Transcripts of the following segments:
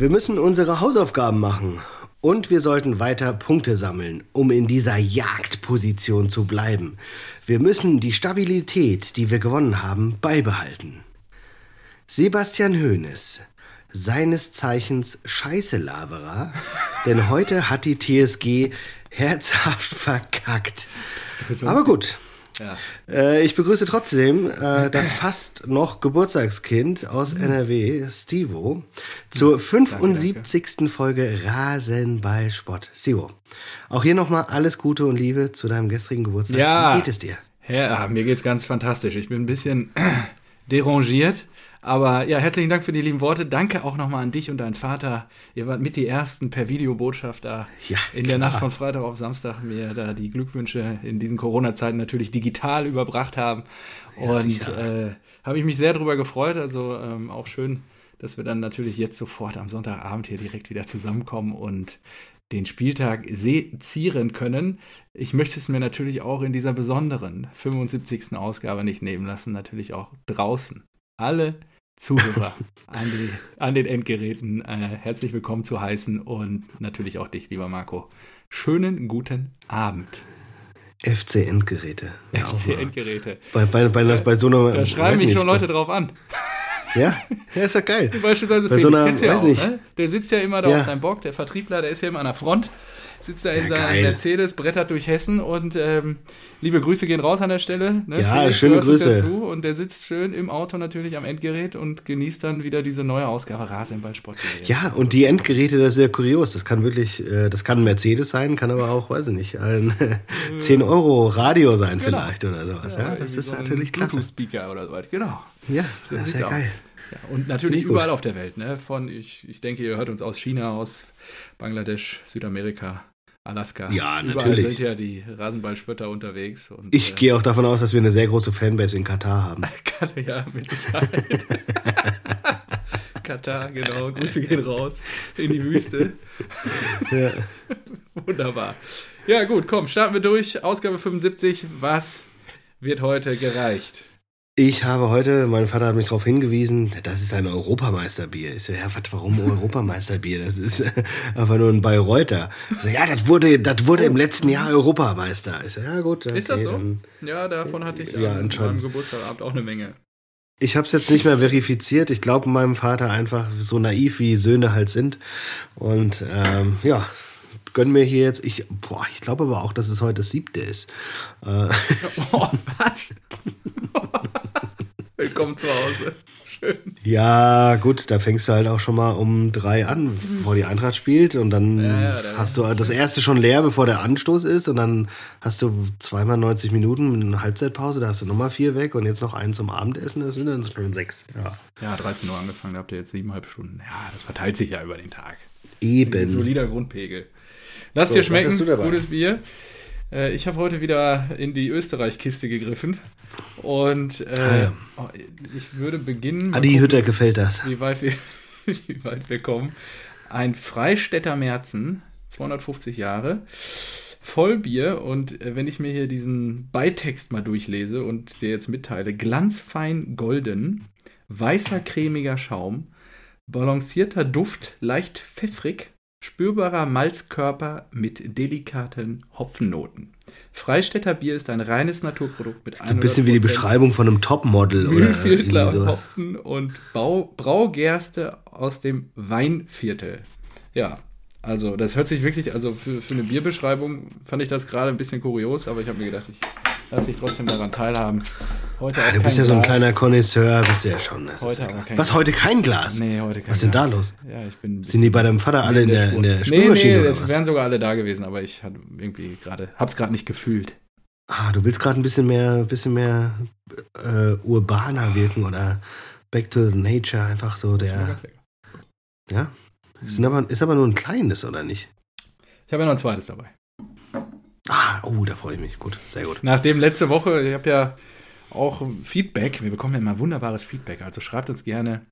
Wir müssen unsere Hausaufgaben machen. Und wir sollten weiter Punkte sammeln, um in dieser Jagdposition zu bleiben. Wir müssen die Stabilität, die wir gewonnen haben, beibehalten. Sebastian Hoeneß, seines Zeichens Scheiße-Laberer, denn heute hat die TSG herzhaft verkackt. Aber gut. Ja. Äh, ich begrüße trotzdem äh, das fast noch Geburtstagskind aus. NRW, Stivo, zur 75. Danke, danke. Folge Rasenballsport. Stivo, auch hier nochmal alles Gute und Liebe zu deinem gestrigen Geburtstag. Ja. Wie geht es dir? Ja, mir geht es ganz fantastisch. Ich bin ein bisschen derangiert. Aber ja, herzlichen Dank für die lieben Worte. Danke auch nochmal an dich und deinen Vater. Ihr wart mit die ersten per Videobotschaft da ja, in der Nacht von Freitag auf Samstag mir da die Glückwünsche in diesen Corona-Zeiten natürlich digital überbracht haben. Ja, und äh, habe ich mich sehr darüber gefreut. Also ähm, auch schön, dass wir dann natürlich jetzt sofort am Sonntagabend hier direkt wieder zusammenkommen und den Spieltag sezieren können. Ich möchte es mir natürlich auch in dieser besonderen 75. Ausgabe nicht nehmen lassen, natürlich auch draußen alle Zuhörer an, die, an, den Endgeräten äh, herzlich willkommen zu heißen und natürlich auch dich, lieber Marco. Schönen guten Abend. FC Endgeräte. FC Endgeräte. Bei, bei, bei, bei so einer. Da schreiben mich schon Leute drauf an. Ja, ja, ist doch geil. Beispielsweise Bei Felix, so einer, ja auch, ne? Der sitzt ja immer da ja. auf seinem Bock, der Vertriebler, der ist ja immer an der Front sitzt da in ja, seinem geil. Mercedes, brettert durch Hessen und ähm, liebe Grüße gehen raus an der Stelle. Ne? Ja, Felix, schöne Grüße. Dazu. Und der sitzt schön im Auto natürlich am Endgerät und genießt dann wieder diese neue Ausgabe Rasenballsport. Ja, und die Endgeräte, das ist sehr kurios. Das kann wirklich, äh, das kann ein Mercedes sein, kann aber auch, weiß ich nicht, ein 10 Euro Radio sein genau. vielleicht oder sowas. Ja, ja das ist so natürlich klasse. Speaker oder so weit, genau. Ja, so das ist ja geil. Ja, und natürlich überall auf der Welt, ne? Von, ich, ich denke, ihr hört uns aus China, aus Bangladesch, Südamerika, Alaska. Ja, natürlich. Überall sind ja die Rasenballspötter unterwegs. Und, ich äh, gehe auch davon aus, dass wir eine sehr große Fanbase in Katar haben. ja, mit Sicherheit. Katar, genau. Grüße gehen raus in die Wüste. ja. Wunderbar. Ja, gut, komm, starten wir durch. Ausgabe 75. Was wird heute gereicht? Ich habe heute, mein Vater hat mich darauf hingewiesen, das ist ein Europameisterbier. Ich so, ja, was, warum Europameisterbier? Das ist einfach nur ein Bayreuther. Ich so, ja, das wurde, das wurde im letzten Jahr Europameister. Ich so, ja, gut. Okay, ist das so? Dann, ja, davon hatte ich ja, an meinem Geburtstagabend auch eine Menge. Ich habe es jetzt nicht mehr verifiziert. Ich glaube meinem Vater einfach so naiv, wie Söhne halt sind. Und ähm, ja, gönn mir hier jetzt. Ich, boah, ich glaube aber auch, dass es heute das siebte ist. Äh. Oh, was? Willkommen zu Hause. Schön. Ja, gut, da fängst du halt auch schon mal um drei an, bevor die Eintracht spielt. Und dann ja, ja, hast du das erste schon leer, bevor der Anstoß ist. Und dann hast du zweimal 90 Minuten eine Halbzeitpause, da hast du nochmal vier weg und jetzt noch einen zum Abendessen, das sind dann schon sechs. Ja. ja, 13 Uhr angefangen, da habt ihr jetzt siebeneinhalb Stunden. Ja, das verteilt sich ja über den Tag. Eben. Ein solider Grundpegel. Lass so, dir schmecken, gutes Bier. Äh, ich habe heute wieder in die Österreich-Kiste gegriffen. Und äh, ah, ja. Ich würde beginnen. Adi Hütter gefällt das. Wie weit, wir, wie weit wir kommen. Ein Freistädter Merzen, 250 Jahre. Vollbier und äh, wenn ich mir hier diesen Beitext mal durchlese und dir jetzt mitteile, glanzfein golden, weißer cremiger Schaum, balancierter Duft, leicht pfeffrig, spürbarer Malzkörper mit delikaten Hopfennoten. Freistädter Bier ist ein reines Naturprodukt mit So ein bisschen wie die Beschreibung von einem Topmodel oder so. Hopfen und Bau, Braugerste aus dem Weinviertel. Ja, also das hört sich wirklich, also für, für eine Bierbeschreibung fand ich das gerade ein bisschen kurios, aber ich habe mir gedacht, ich lasse dich trotzdem daran teilhaben. Heute ah, du bist ja so ein kleiner Connoisseur, bist du ja schon. Das heute kein Was, Glas. heute kein Glas? Nee, heute kein Was ist denn da los? Ja, ich bin Sind die bei deinem Vater alle in der, in der Spülmaschine Nee, nee, es wären sogar alle da gewesen, aber ich hatte irgendwie gerade, hab's gerade nicht gefühlt. Ah, du willst gerade ein bisschen mehr, bisschen mehr äh, urbaner wirken oder back to the nature, einfach so der. Ja? Ist, mhm. aber, ist aber nur ein kleines, oder nicht? Ich habe ja noch ein zweites dabei. Ah, oh, da freue ich mich. Gut, sehr gut. Nachdem letzte Woche, ich habe ja auch Feedback, wir bekommen ja immer wunderbares Feedback, also schreibt uns gerne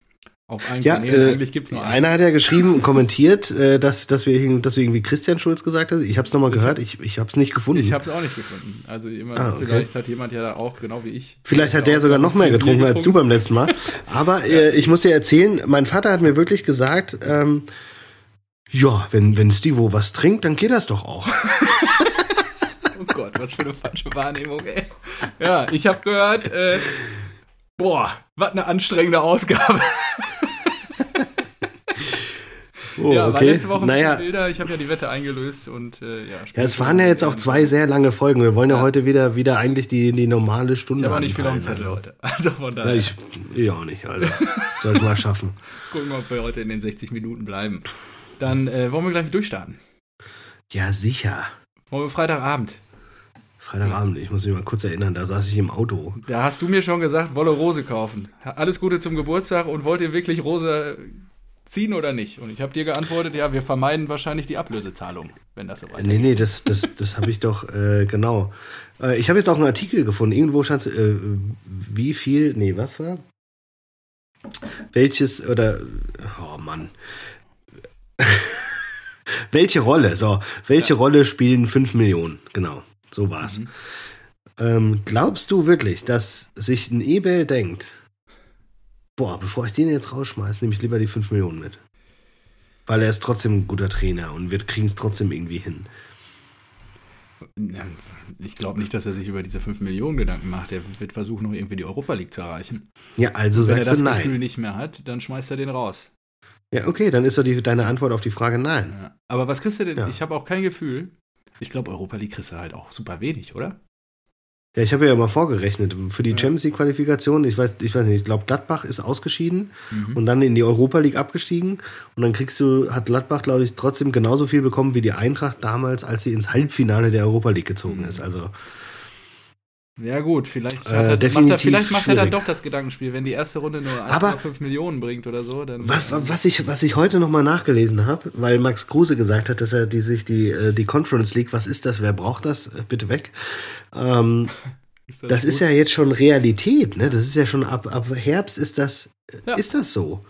Auf allen Ja, Kanälen. äh, Eigentlich gibt's nur einen. einer hat ja geschrieben und kommentiert, äh, dass, dass, wir, dass du irgendwie Christian Schulz gesagt hast. Ich habe es nochmal gehört, ich, ich habe es nicht gefunden. Ich habe es auch nicht gefunden. Also jemand, Ah, okay. vielleicht hat jemand ja da auch, genau wie ich. Vielleicht hat der sogar noch mehr Bier getrunken als du beim letzten Mal. Aber äh, ich muss dir erzählen, mein Vater hat mir wirklich gesagt, ähm, ja, wenn, wenn Stivo was trinkt, dann geht das doch auch. Gott, was für eine falsche Wahrnehmung, ey. Ja, ich habe gehört, äh, boah, was eine anstrengende Ausgabe. Oh, ja, war okay. letzte Woche ein naja, wilder. Ich habe ja die Wette eingelöst und äh, ja. ja, es waren ja jetzt auch zwei sehr lange Folgen. Wir wollen ja, Ja. heute wieder, wieder eigentlich die, die normale Ich Stunde habe auch nicht viel auf also. heute. Also von Ja, daher ich, ich auch nicht, also. Sollten wir schaffen. gucken wir, ob wir heute in den 60 Minuten bleiben. Dann äh, wollen wir gleich durchstarten. Ja, sicher. Wollen wir Freitagabend. Freitagabend, ich muss mich mal kurz erinnern, da saß ich im Auto. Da hast du mir schon gesagt, wolle Rose kaufen. Alles Gute zum Geburtstag und wollt ihr wirklich Rose ziehen oder nicht? Und ich habe dir geantwortet, ja, wir vermeiden wahrscheinlich die Ablösezahlung, wenn das so weit Nee, nee, das, das, das habe ich doch, äh, genau. Äh, ich habe jetzt auch einen Artikel gefunden. Irgendwo stand äh, wie viel, nee, was war? Welches, oder, oh Mann. welche Rolle, so, welche Rolle spielen 5 Millionen? Genau, so war's. Mhm. Ähm, glaubst du wirklich, dass sich ein Ebay denkt, boah, bevor ich den jetzt rausschmeiße, nehme ich lieber die 5 Millionen mit? Weil er ist trotzdem ein guter Trainer und wir kriegen es trotzdem irgendwie hin. Ich glaube nicht, dass er sich über diese 5 Millionen Gedanken macht. Er wird versuchen, noch irgendwie die Europa League zu erreichen. Ja, also Wenn er sagst das du nein. Gefühl nicht mehr hat, dann schmeißt er den raus. Ja, okay, dann ist doch die, deine Antwort auf die Frage nein. Ja. Aber was kriegst du denn? Ja. Ich habe auch kein Gefühl. Ich glaube, Europa League kriegst du halt auch super wenig, oder? Ja, ich habe ja mal vorgerechnet für die Ja. Champions League Qualifikation. Ich weiß, ich weiß nicht, ich glaube Gladbach ist ausgeschieden Mhm. und dann in die Europa League abgestiegen und dann kriegst du, hat Gladbach glaube ich trotzdem genauso viel bekommen wie die Eintracht damals, als sie ins Halbfinale der Europa League gezogen Mhm. ist. Also Ja, gut, vielleicht, Äh, hat er, macht er, vielleicht macht er dann doch das Gedankenspiel. Wenn die erste Runde nur Aber- 1,5 Millionen bringt oder so, dann. was, was ich, was ich heute nochmal nachgelesen habe, weil Max Kruse gesagt hat, dass er die, sich die, äh, die Conference League, was ist das, wer braucht das, Äh, bitte weg. Ähm, Das ist ja jetzt schon Realität, ne? Das ist ja schon ab, ab Herbst ist das, Ja. ist das so.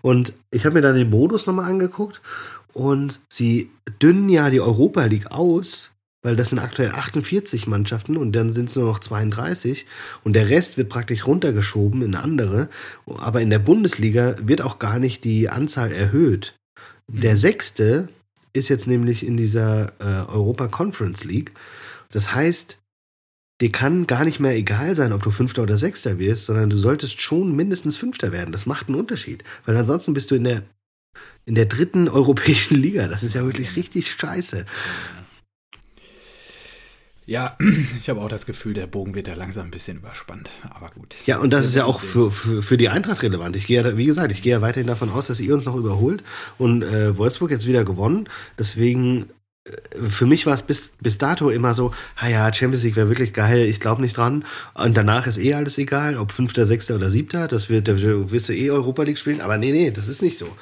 Und ich habe mir dann den Modus nochmal angeguckt und sie dünnen ja die Europa League aus, weil das sind aktuell 48 Mannschaften und dann sind es nur noch 32 und der Rest wird praktisch runtergeschoben in andere. Aber in der Bundesliga wird auch gar nicht die Anzahl erhöht. Der sechste ist jetzt nämlich in dieser äh, Europa Conference League. Das heißt, dir kann gar nicht mehr egal sein, ob du Fünfter oder Sechster wirst, sondern du solltest schon mindestens Fünfter werden. Das macht einen Unterschied. Weil ansonsten bist du in der, in der dritten europäischen Liga. Das ist ja wirklich richtig scheiße. Ja, ich habe auch das Gefühl, der Bogen wird da langsam ein bisschen überspannt. Aber gut. Ja, und das ist ja auch für, für, für die Eintracht relevant. Ich gehe ja, wie gesagt, ich gehe ja weiterhin davon aus, dass ihr uns noch überholt und äh, Wolfsburg jetzt wieder gewonnen. Deswegen, für mich war es bis, bis dato immer so, ha ja, Champions League wäre wirklich geil, ich glaube nicht dran. Und danach ist eh alles egal, ob Fünfter, Sechster oder Siebter, das wird, da wirst du eh Europa League spielen. Aber nee, nee, das ist nicht so.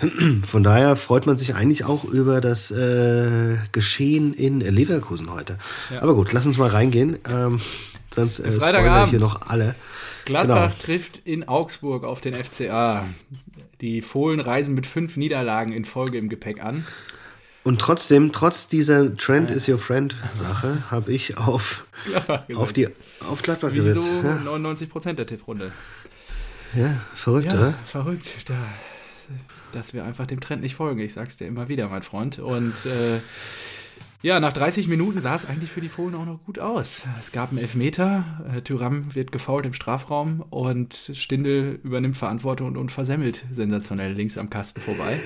Von daher freut man sich eigentlich auch über das äh, Geschehen in Leverkusen heute. Ja. Aber gut, lass uns mal reingehen. Ähm, sonst äh, Freitagabend. hier noch alle. Gladbach Genau. trifft in Augsburg auf den FCA. Die Fohlen reisen mit fünf Niederlagen in Folge im Gepäck an. Und trotzdem, trotz dieser Trend is your friend Sache, habe ich auf, Gladbach auf, die, auf Gladbach Wieso gesetzt. Ja, 99 Prozent der Tipprunde? ja verrückt, Ja, oder? verrückt. Da, dass wir einfach dem Trend nicht folgen. Ich sag's dir immer wieder, mein Freund. Und äh, ja, nach 30 Minuten sah es eigentlich für die Fohlen auch noch gut aus. Es gab einen Elfmeter, äh, Tyram wird gefault im Strafraum und Stindel übernimmt Verantwortung und, und versemmelt sensationell links am Kasten vorbei.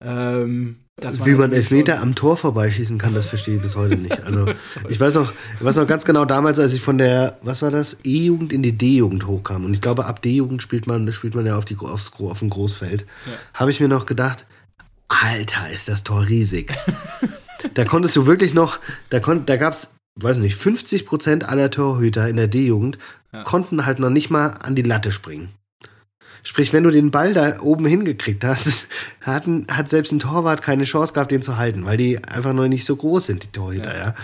Ähm, Wie man Elfmeter schon- am Tor vorbeischießen kann, das verstehe ich bis heute nicht. Also ich weiß noch, ich weiß noch ganz genau damals, als ich von der, was war das, E-Jugend in die D-Jugend hochkam. Und ich glaube, ab D-Jugend spielt man, spielt man ja auf, die, aufs, auf dem Großfeld. Ja. Habe ich mir noch gedacht, Alter, ist das Tor riesig. da konntest du wirklich noch, da, da gab es, weiß nicht, 50 Prozent aller Torhüter in der D-Jugend Ja. konnten halt noch nicht mal an die Latte springen. Sprich, wenn du den Ball da oben hingekriegt hast, hatten, hat selbst ein Torwart keine Chance gehabt, den zu halten, weil die einfach noch nicht so groß sind, die Torhüter, ja. Ja.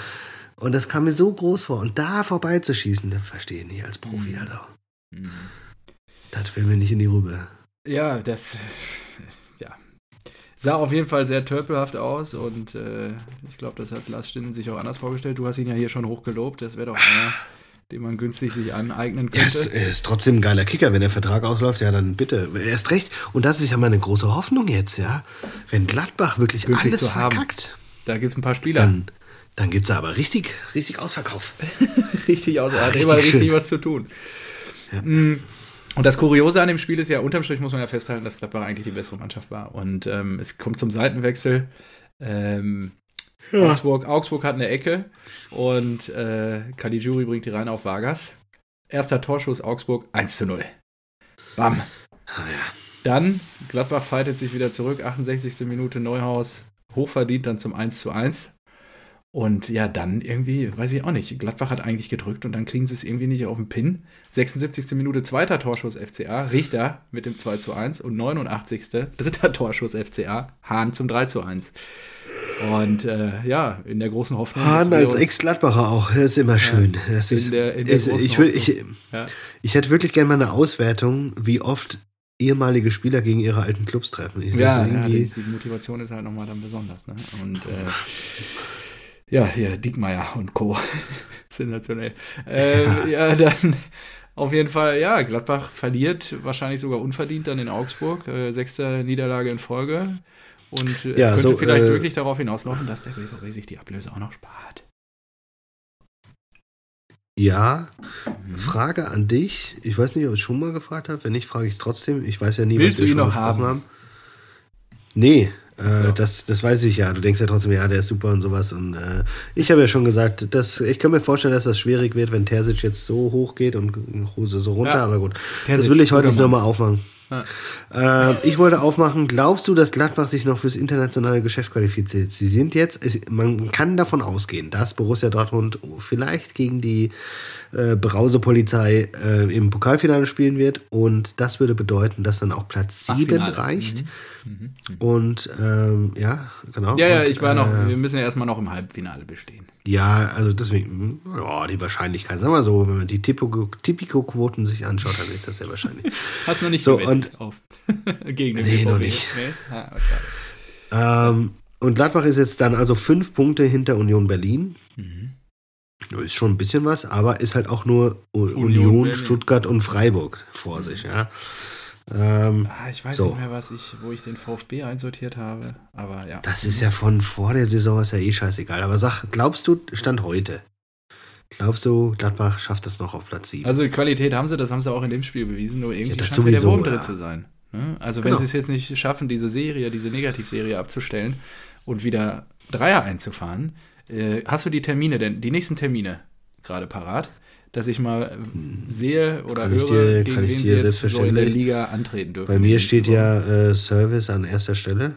Und das kam mir so groß vor. Und da vorbeizuschießen, das verstehe ich nicht als Profi, Mhm. also. Mhm. Das will mir nicht in die Rübe. Ja, das ja, sah auf jeden Fall sehr törpelhaft aus und äh, ich glaube, das hat Lars Stinden sich auch anders vorgestellt. Du hast ihn ja hier schon hochgelobt. Das wäre doch einer, den man günstig sich aneignen könnte. Er ist, er ist trotzdem ein geiler Kicker. Wenn der Vertrag ausläuft, ja, dann bitte. Er ist recht. Und das ist ja meine große Hoffnung jetzt, ja. Wenn Gladbach wirklich Günstig alles zu haben. verkackt, Da gibt es ein paar Spieler. dann, dann gibt es aber richtig, richtig Ausverkauf. richtig aus. Er hat immer richtig schön. was zu tun. Mm. Und das Kuriose an dem Spiel ist ja, unterm Strich muss man ja festhalten, dass Gladbach eigentlich die bessere Mannschaft war. Und ähm, es kommt zum Seitenwechsel. Ähm, Augsburg, Augsburg hat eine Ecke und äh, Caligiuri bringt die rein auf Vargas. Erster Torschuss Augsburg 1 zu 0. Bam. Ah, ja. Dann Gladbach fightet sich wieder zurück, 68. Minute Neuhaus, hochverdient dann zum 1 zu 1. Und ja, dann irgendwie, weiß ich auch nicht, Gladbach hat eigentlich gedrückt und dann kriegen sie es irgendwie nicht auf den Pin. 76. Minute zweiter Torschuss FCA, Richter mit dem 2 zu 1 und 89. dritter Torschuss FCA, Hahn zum 3 zu 1. Und äh, ja, in der großen Hoffnung. Hahn als Ex-Gladbacher auch, das ist immer schön. Das in ist, der- in der ist, großen ich, will, ich, Ja. ich hätte wirklich gerne mal eine Auswertung, wie oft ehemalige Spieler gegen ihre alten Clubs treffen. Ich, Ja, ja die, die Motivation ist halt nochmal dann besonders. Ne? Und äh, ja, hier, Diekmeyer und Co. Sensationell. Ähm, ja. dann auf jeden Fall, ja, Gladbach verliert wahrscheinlich sogar unverdient dann in Augsburg. Äh, sechste Niederlage in Folge. Und äh, es Ja, könnte so, vielleicht äh, wirklich darauf hinauslaufen, dass der BVB sich die Ablöse auch noch spart. ja, Mhm. Frage an dich. Ich weiß nicht, ob ich es schon mal gefragt habe. Wenn nicht, frage ich es trotzdem. Ich weiß ja nie, Willst was wir schon noch besprochen haben? Nee, Ach so. äh, das, das weiß ich ja. Du denkst ja trotzdem, ja, der ist super und sowas. Und äh, ich habe ja schon gesagt, dass, ich kann mir vorstellen, dass das schwierig wird, wenn Terzic jetzt so hoch geht und Rose so runter. Ja. Aber gut, Terzic, das will ich heute nicht nochmal aufmachen. Ja. Äh, ich wollte aufmachen, glaubst du, dass Gladbach sich noch fürs internationale Geschäft qualifiziert? Sie sind jetzt, man kann davon ausgehen, dass Borussia Dortmund vielleicht gegen die äh, Brausepolizei äh, im Pokalfinale spielen wird und das würde bedeuten, dass dann auch Platz 7 Achfinale. reicht. Mhm. Und ähm, ja, genau. Ja, ja, und, ich war noch, Äh, wir müssen ja erstmal noch im Halbfinale bestehen. ja, also deswegen, ja, die Wahrscheinlichkeit, sagen wir so, wenn man die Tipico-Quoten sich anschaut, dann ist das sehr wahrscheinlich. Hast noch nicht So, auf gegen den Nee, BVB? noch nicht. Nee? Ah, ähm, und Gladbach ist jetzt dann also fünf Punkte hinter Union Berlin. Mhm. Ist schon ein bisschen was, aber ist halt auch nur Union Union. Stuttgart und Freiburg vor sich, ja. Ähm, Ah, ich weiß So. nicht mehr, was ich, wo ich den VfB einsortiert habe, aber ja. das ist ja von vor der Saison ist ja eh scheißegal. Aber sag, glaubst du, Stand heute, glaubst du, Gladbach schafft das noch auf Platz 7? Also Qualität haben sie, das haben sie auch in dem Spiel bewiesen, nur irgendwie Ja, das scheint der Wurm drin ja. zu sein. Ne? Also Genau. wenn sie es jetzt nicht schaffen, diese Serie, diese Negativserie abzustellen und wieder Dreier einzufahren, äh, hast du die Termine denn, die nächsten Termine gerade parat, dass ich mal äh, sehe oder Kann höre, dir- gegen wen sie jetzt so in der Liga antreten dürfen. Bei mir steht ja äh, Service an erster Stelle.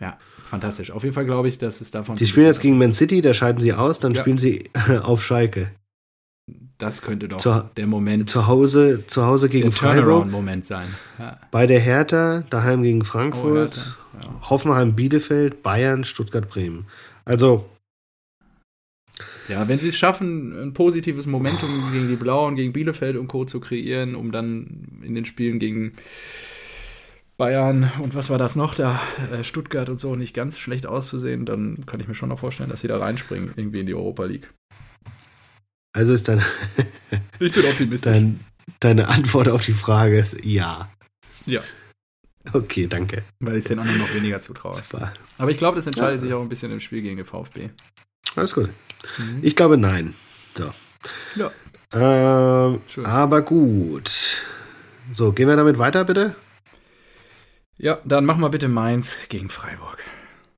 Ja, fantastisch. Auf jeden Fall glaube ich, dass es davon. Die spielen jetzt gegen Man City, da scheiden sie aus, dann Ja. spielen sie auf Schalke. Das könnte doch Zur- der Moment, Zu Hause, zu Hause gegen der Freiburg, Turnaround-Moment sein. Ja. bei der Hertha, daheim gegen Oh, Frankfurt, Hertha, ja. Hoffenheim, Bielefeld, Bayern, Stuttgart, Bremen. Also, ja, wenn sie es schaffen, ein positives Momentum gegen die Blauen, gegen Bielefeld und Co. zu kreieren, um dann in den Spielen gegen Bayern und was war das noch, da äh, Stuttgart und so nicht ganz schlecht auszusehen, dann kann ich mir schon noch vorstellen, dass sie da reinspringen, irgendwie in die Europa League. also ist dein, Ich bin optimistisch. dein, deine Antwort auf die Frage ist ja. ja, Okay, danke. weil ich den anderen noch weniger zutraue. Super. Aber ich glaube, das entscheidet Ja. sich auch ein bisschen im Spiel gegen den VfB. Alles gut. Mhm. Ich glaube nein. So. Ja. Ähm, aber gut. So, gehen wir damit weiter, bitte? Ja, dann mach mal bitte Mainz gegen Freiburg.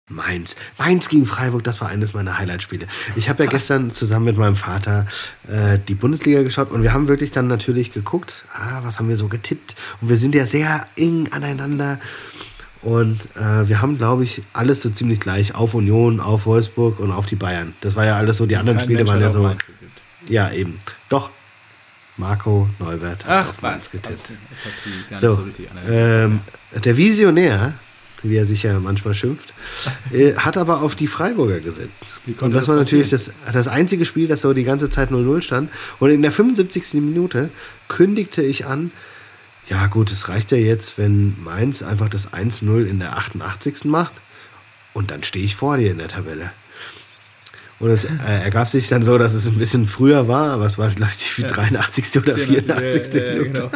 Mainz. Mainz gegen Freiburg, das war eines meiner Highlight-Spiele. Ich habe ja gestern zusammen mit meinem Vater äh, die Bundesliga geschaut und wir haben wirklich dann natürlich geguckt, ah, was haben wir so getippt. Und wir sind ja sehr eng aneinander. Und äh, wir haben, glaube ich, alles so ziemlich gleich auf Union, auf Wolfsburg und auf die Bayern. Das war ja alles so, die anderen Kein Spiele Mensch waren ja so. Ja, eben. Doch. Marco Neubert hat Ach, auf Mainz getippt. So, so ähm, der Visionär, wie er sich ja manchmal schimpft, äh, hat aber auf die Freiburger gesetzt. Und das das war natürlich das, das einzige Spiel, das so die ganze Zeit 0-0 stand. Und in der 75. Minute kündigte ich an, Ja, gut, es reicht ja jetzt, wenn Mainz einfach das 1-0 in der 88. macht und dann stehe ich vor dir in der Tabelle. Und es äh, ergab sich dann so, dass es ein bisschen früher war, aber es war, glaube ich, die 83. oder 84. Ja, ja, ja, genau.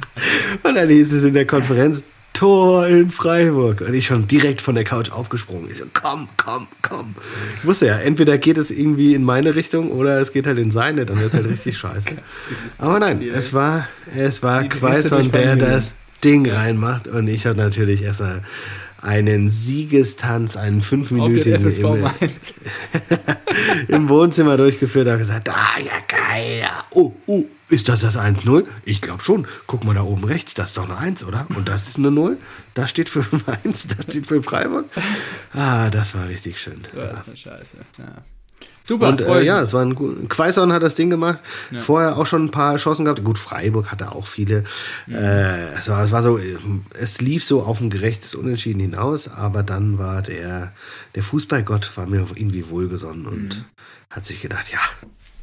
Und dann hieß es in der Konferenz, Tor in Freiburg. Und ich schon direkt von der Couch aufgesprungen. Ich so, komm, komm, komm. Ich wusste ja, entweder geht es irgendwie in meine Richtung oder es geht halt in seine, dann wird es halt richtig scheiße. Aber nein, es war, es war Quaison, der das Ding reinmacht. Und ich hatte natürlich erst mal einen Siegestanz, einen fünfminütigen im, im, Wohnzimmer durchgeführt. Da gesagt, ah ja geil, ja. oh, oh, ist das das 1-0? Ich glaube schon. Guck mal da oben rechts, das ist doch eine 1, oder? Und das ist eine 0. Das steht für 1, das steht für Freiburg. Ah, das war richtig schön. Das ist eine Scheiße. Ja. Super. Und äh, ja, es war ein. Quaison hat das Ding gemacht. Ja. Vorher auch schon ein paar Chancen gehabt. Gut, Freiburg hatte auch viele. Mhm. Äh, es, war, es war so, es lief so auf ein gerechtes Unentschieden hinaus, aber dann war der, der Fußballgott war mir irgendwie wohlgesonnen und mhm. hat sich gedacht, ja,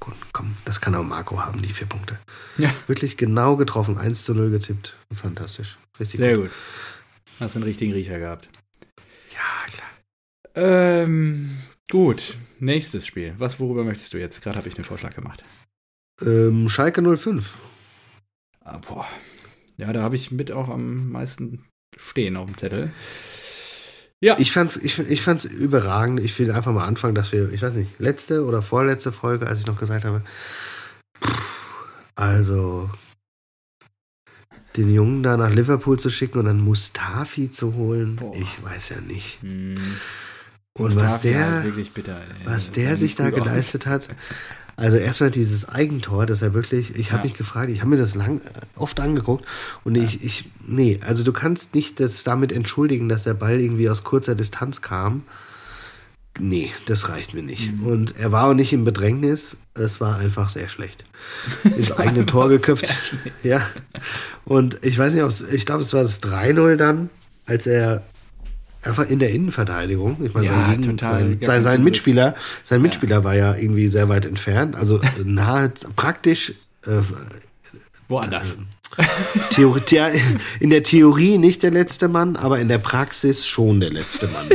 gut, komm, das kann auch Marco haben, die vier Punkte. Ja. Wirklich genau getroffen, 1 zu 0 getippt. Fantastisch. Richtig Sehr gut. gut. Hast einen richtigen Riecher gehabt. Ja, klar. Ähm, gut. Nächstes Spiel. Was, worüber möchtest du jetzt? Gerade habe ich den Vorschlag gemacht. Ähm, Schalke 05. Ah, boah. Ja, da habe ich mit auch am meisten stehen auf dem Zettel. Ja. Ich fand's, ich, ich fand's überragend. Ich will einfach mal anfangen, dass wir, ich weiß nicht, letzte oder vorletzte Folge, als ich noch gesagt habe, also den Jungen da nach Liverpool zu schicken und dann Mustafi zu holen, Boah. ich weiß ja nicht. Hm. Und was der, bitter, was der sich da geleistet aus. hat, also erstmal dieses Eigentor, das er wirklich, ich habe ja. mich gefragt, ich habe mir das lang oft angeguckt und ja. ich, ich, nee, also du kannst nicht das damit entschuldigen, dass der Ball irgendwie aus kurzer Distanz kam. Nee, das reicht mir nicht. Mhm. Und er war auch nicht im Bedrängnis, es war einfach sehr schlecht. Ins eigene Tor geköpft. Ja. Und ich weiß nicht, ich glaube, es war das 3-0 dann, als er einfach in der Innenverteidigung. Ich meine, ja, sein, sein, sein, sein, Mitspieler, sein Mitspieler ja. war ja irgendwie sehr weit entfernt, also nahe, praktisch. Äh, Woanders. Äh, Theorie, in der Theorie nicht der letzte Mann, aber in der Praxis schon der letzte Mann.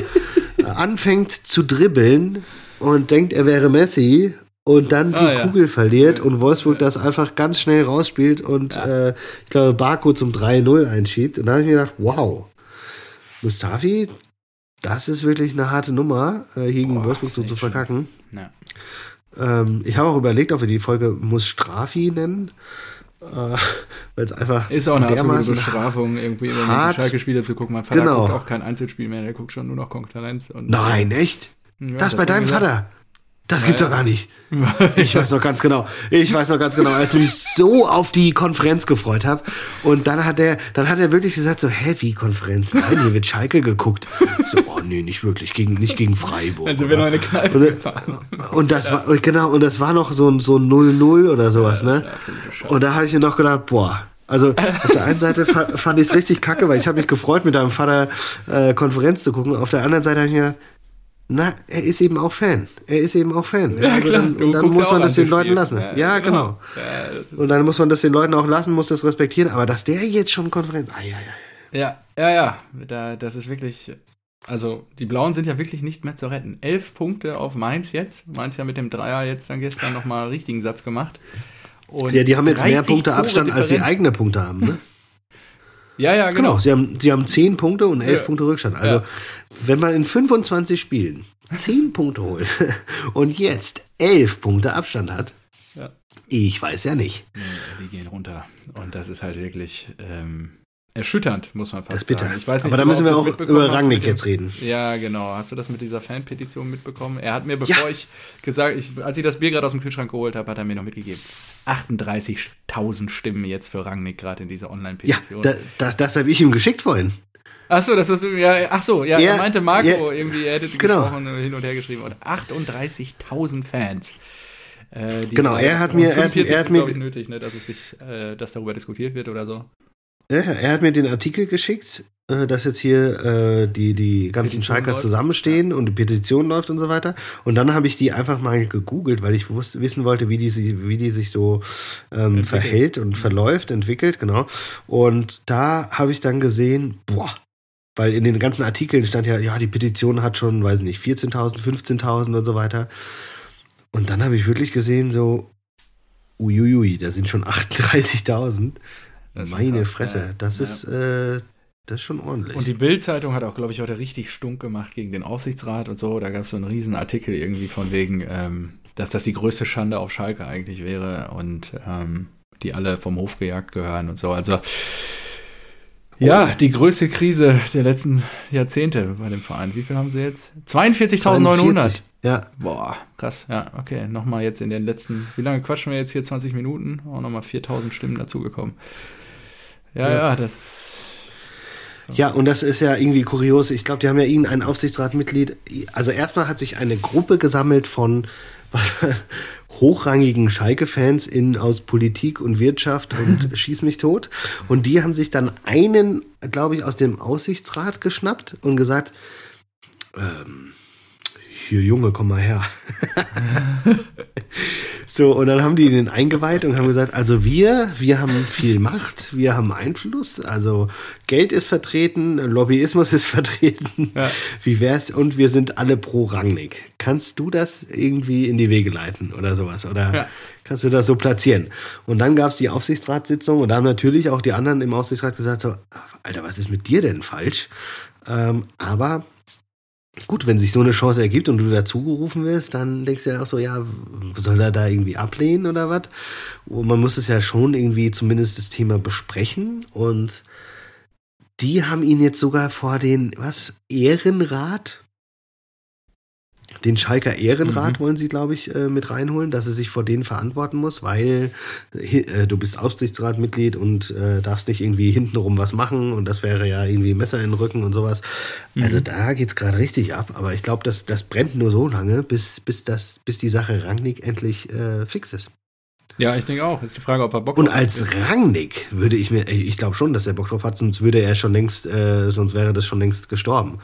Äh, anfängt zu dribbeln und denkt, er wäre Messi und dann die ah, ja. Kugel verliert und Wolfsburg das einfach ganz schnell rausspielt und ja. äh, ich glaube Barco zum 3-0 einschiebt. Und da habe ich mir gedacht, wow, Mustafi, das ist wirklich eine harte Nummer, äh, hier gegen Wolfsburg so zu verkacken. Ja. Ähm, ich habe auch überlegt, ob wir die Folge Mustrafi nennen. Äh, Weil es einfach ist auch eine absolute Bestrafung, irgendwie immer die Schalke-Spiele zu gucken. Mein Vater genau. guckt auch kein Einzelspiel mehr, der guckt schon nur noch Konkurrenz. Und, Nein, echt? Ja, das, das bei deinem Vater? Das gibt's doch gar nicht. Ich weiß noch ganz genau. Ich weiß noch ganz genau, als ich mich so auf die Konferenz gefreut habe. Und dann hat er, dann hat er wirklich gesagt so, hä, wie Konferenz? Nein, hier wird Schalke geguckt. So, oh nee, nicht wirklich, gegen, nicht gegen Freiburg. Also wir noch eine Kneipe und, gefahren. und das war, genau, und das war noch so ein so 0-0 oder sowas, ne? Und da habe ich mir noch gedacht, boah, also auf der einen Seite fand ich es richtig kacke, weil ich habe mich gefreut, mit deinem Vater äh, Konferenz zu gucken. Auf der anderen Seite habe ich mir gedacht, na, er ist eben auch Fan. Er ist eben auch Fan. Ja, also klar. dann, dann muss man das den Leuten lassen. Ja, ja genau. Ja, und dann muss man das den Leuten auch lassen, muss das respektieren. Aber dass der jetzt schon Konferenz. Ah, ja, ja, ja. Ja, ja, Da, das ist wirklich. Also, die Blauen sind ja wirklich nicht mehr zu retten. Elf Punkte auf Mainz jetzt. Mainz ja mit dem Dreier jetzt dann gestern nochmal richtigen Satz gemacht. Und ja, die haben jetzt mehr Punkte Abstand, als sie eigene Punkte haben, ne? Ja, ja, genau. genau. Sie, haben, sie haben 10 Punkte und 11 ja. Punkte Rückstand. Also, ja. wenn man in 25 Spielen 10 Punkte holt und jetzt 11 Punkte Abstand hat, ja. ich weiß ja nicht. Nee, die gehen runter. Und das ist halt wirklich. Ähm, erschütternd, muss man fast das ist bitter. sagen. Ich weiß nicht, Aber da müssen wir auch über Rangnick jetzt reden. Ja, genau. Hast du das mit dieser Fanpetition mitbekommen? Er hat mir, bevor ja. ich gesagt, ich, als ich das Bier gerade aus dem Kühlschrank geholt habe, hat er mir noch mitgegeben. 38.000 Stimmen jetzt für Rangnick gerade in dieser Online-Petition. Ja, da, das, das habe ich ihm geschickt vorhin. Ach so, das ist ja, ach so, ja, er meinte Marco ja, irgendwie, er hätte genau. gesprochen hin und her geschrieben und 38.000 Fans. Äh, genau, er hat mir, er, er hat mir nötig, ne, dass es sich, äh, dass darüber diskutiert wird oder so. Er, hat mir den Artikel geschickt, äh, dass jetzt hier äh, die, die ganzen Petition Schalker läuft. zusammenstehen und die Petition läuft und so weiter. Und dann habe ich die einfach mal gegoogelt, weil ich wusste, wissen wollte, wie die, sich- wie die sich so ähm, verhält und verläuft, entwickelt, genau. Und da habe ich dann gesehen, boah, weil in den ganzen Artikeln stand ja, ja, die Petition hat schon, weiß nicht, 14.000, 15.000 und so weiter. Und dann habe ich wirklich gesehen, so, uiuiui, da sind schon 38.000. Das schon Meine Fresse, ja. das ist, äh, das ist schon ordentlich. Und die Bild-Zeitung hat auch, glaube ich, heute richtig stunk gemacht gegen den Aufsichtsrat und so. Da gab es so einen riesen Artikel irgendwie von wegen, ähm, dass das die größte Schande auf Schalke eigentlich wäre und ähm, die alle vom Hof gejagt gehören und so. Also ja, die größte Krise der letzten Jahrzehnte bei dem Verein. Wie viel haben sie jetzt? 42.900. 42. Ja, Boah, krass. Ja, okay. Nochmal jetzt in den letzten, wie lange quatschen wir jetzt hier? 20 Minuten? Auch nochmal 4000 Stimmen dazugekommen. Ja, Ja. ja, das ist Ja, und das ist ja irgendwie kurios. Ich glaube, die haben ja irgendein Aufsichtsratmitglied. Also erstmal hat sich eine Gruppe gesammelt von hochrangigen Schalke-Fans aus Politik und Wirtschaft und schieß mich tot. Und die haben sich dann einen, glaube ich, aus dem Aussichtsrat geschnappt und gesagt, ähm, hier Junge, komm mal her. so, und dann haben die den eingeweiht und haben gesagt, also wir, wir haben viel Macht, wir haben Einfluss, also Geld ist vertreten, Lobbyismus ist vertreten. Ja. Wie wär's? Und wir sind alle pro Rangnick. Kannst du das irgendwie in die Wege leiten oder sowas? Oder Ja. kannst du das so platzieren? Und dann gab's die Aufsichtsratssitzung und da haben natürlich auch die anderen im Aufsichtsrat gesagt so, Alter, was ist mit dir denn falsch? Ähm, aber Gut, wenn sich so eine Chance ergibt und du dazugerufen wirst, dann denkst du ja auch so, ja, soll er da irgendwie ablehnen oder was? Man muss es ja schon irgendwie zumindest das Thema besprechen und die haben ihn jetzt sogar vor den, was, Ehrenrat? Den Schalker Ehrenrat wollen sie, glaube ich, äh, mit reinholen, dass er sich vor denen verantworten muss, weil äh, du bist Aufsichtsratmitglied und äh, darfst nicht irgendwie hintenrum was machen und das wäre ja irgendwie Messer in den Rücken und sowas. Also da geht's gerade richtig ab, aber ich glaube, das, das brennt nur so lange, bis, bis, das, bis die Sache Rangnick endlich äh, fix ist. Ja, ich denke auch. Ist die Frage, ob er Bock Und drauf als hat. Rangnick würde ich mir, ich glaube schon, dass er Bock drauf hat, sonst würde er schon längst, äh, sonst wäre das schon längst gestorben.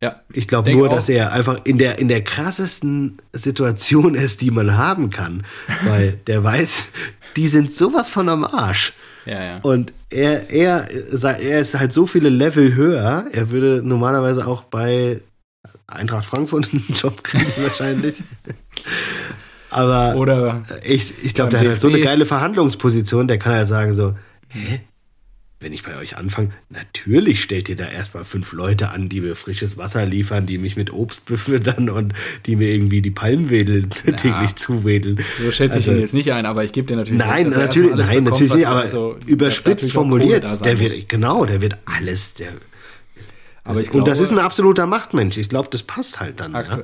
Ja, Ich glaube nur, auch. dass er einfach in der, in der krassesten Situation ist, die man haben kann. Weil der weiß, die sind sowas von am Arsch. ja, ja. Und er, er, er ist halt so viele Level höher. Er würde normalerweise auch bei Eintracht Frankfurt einen Job kriegen, wahrscheinlich. Aber Oder ich, ich glaube, der hat halt so eine DFB. geile Verhandlungsposition, der kann halt sagen so, hä? Wenn ich bei euch anfange, natürlich stellt ihr da erstmal fünf Leute an, die mir frisches Wasser liefern, die mich mit Obst befüttern und die mir irgendwie die Palmwedel täglich zuwedeln. so schätze ich Also- ihn jetzt nicht ein, aber ich gebe dir natürlich Nein, natürlich, nein, bekommt, natürlich nicht, er- aber also, überspitzt formuliert, der muss. wird, genau, der wird alles, der, Aber ich und das glaube- ist ein absoluter Machtmensch. Ich glaube, das passt halt dann. Ja?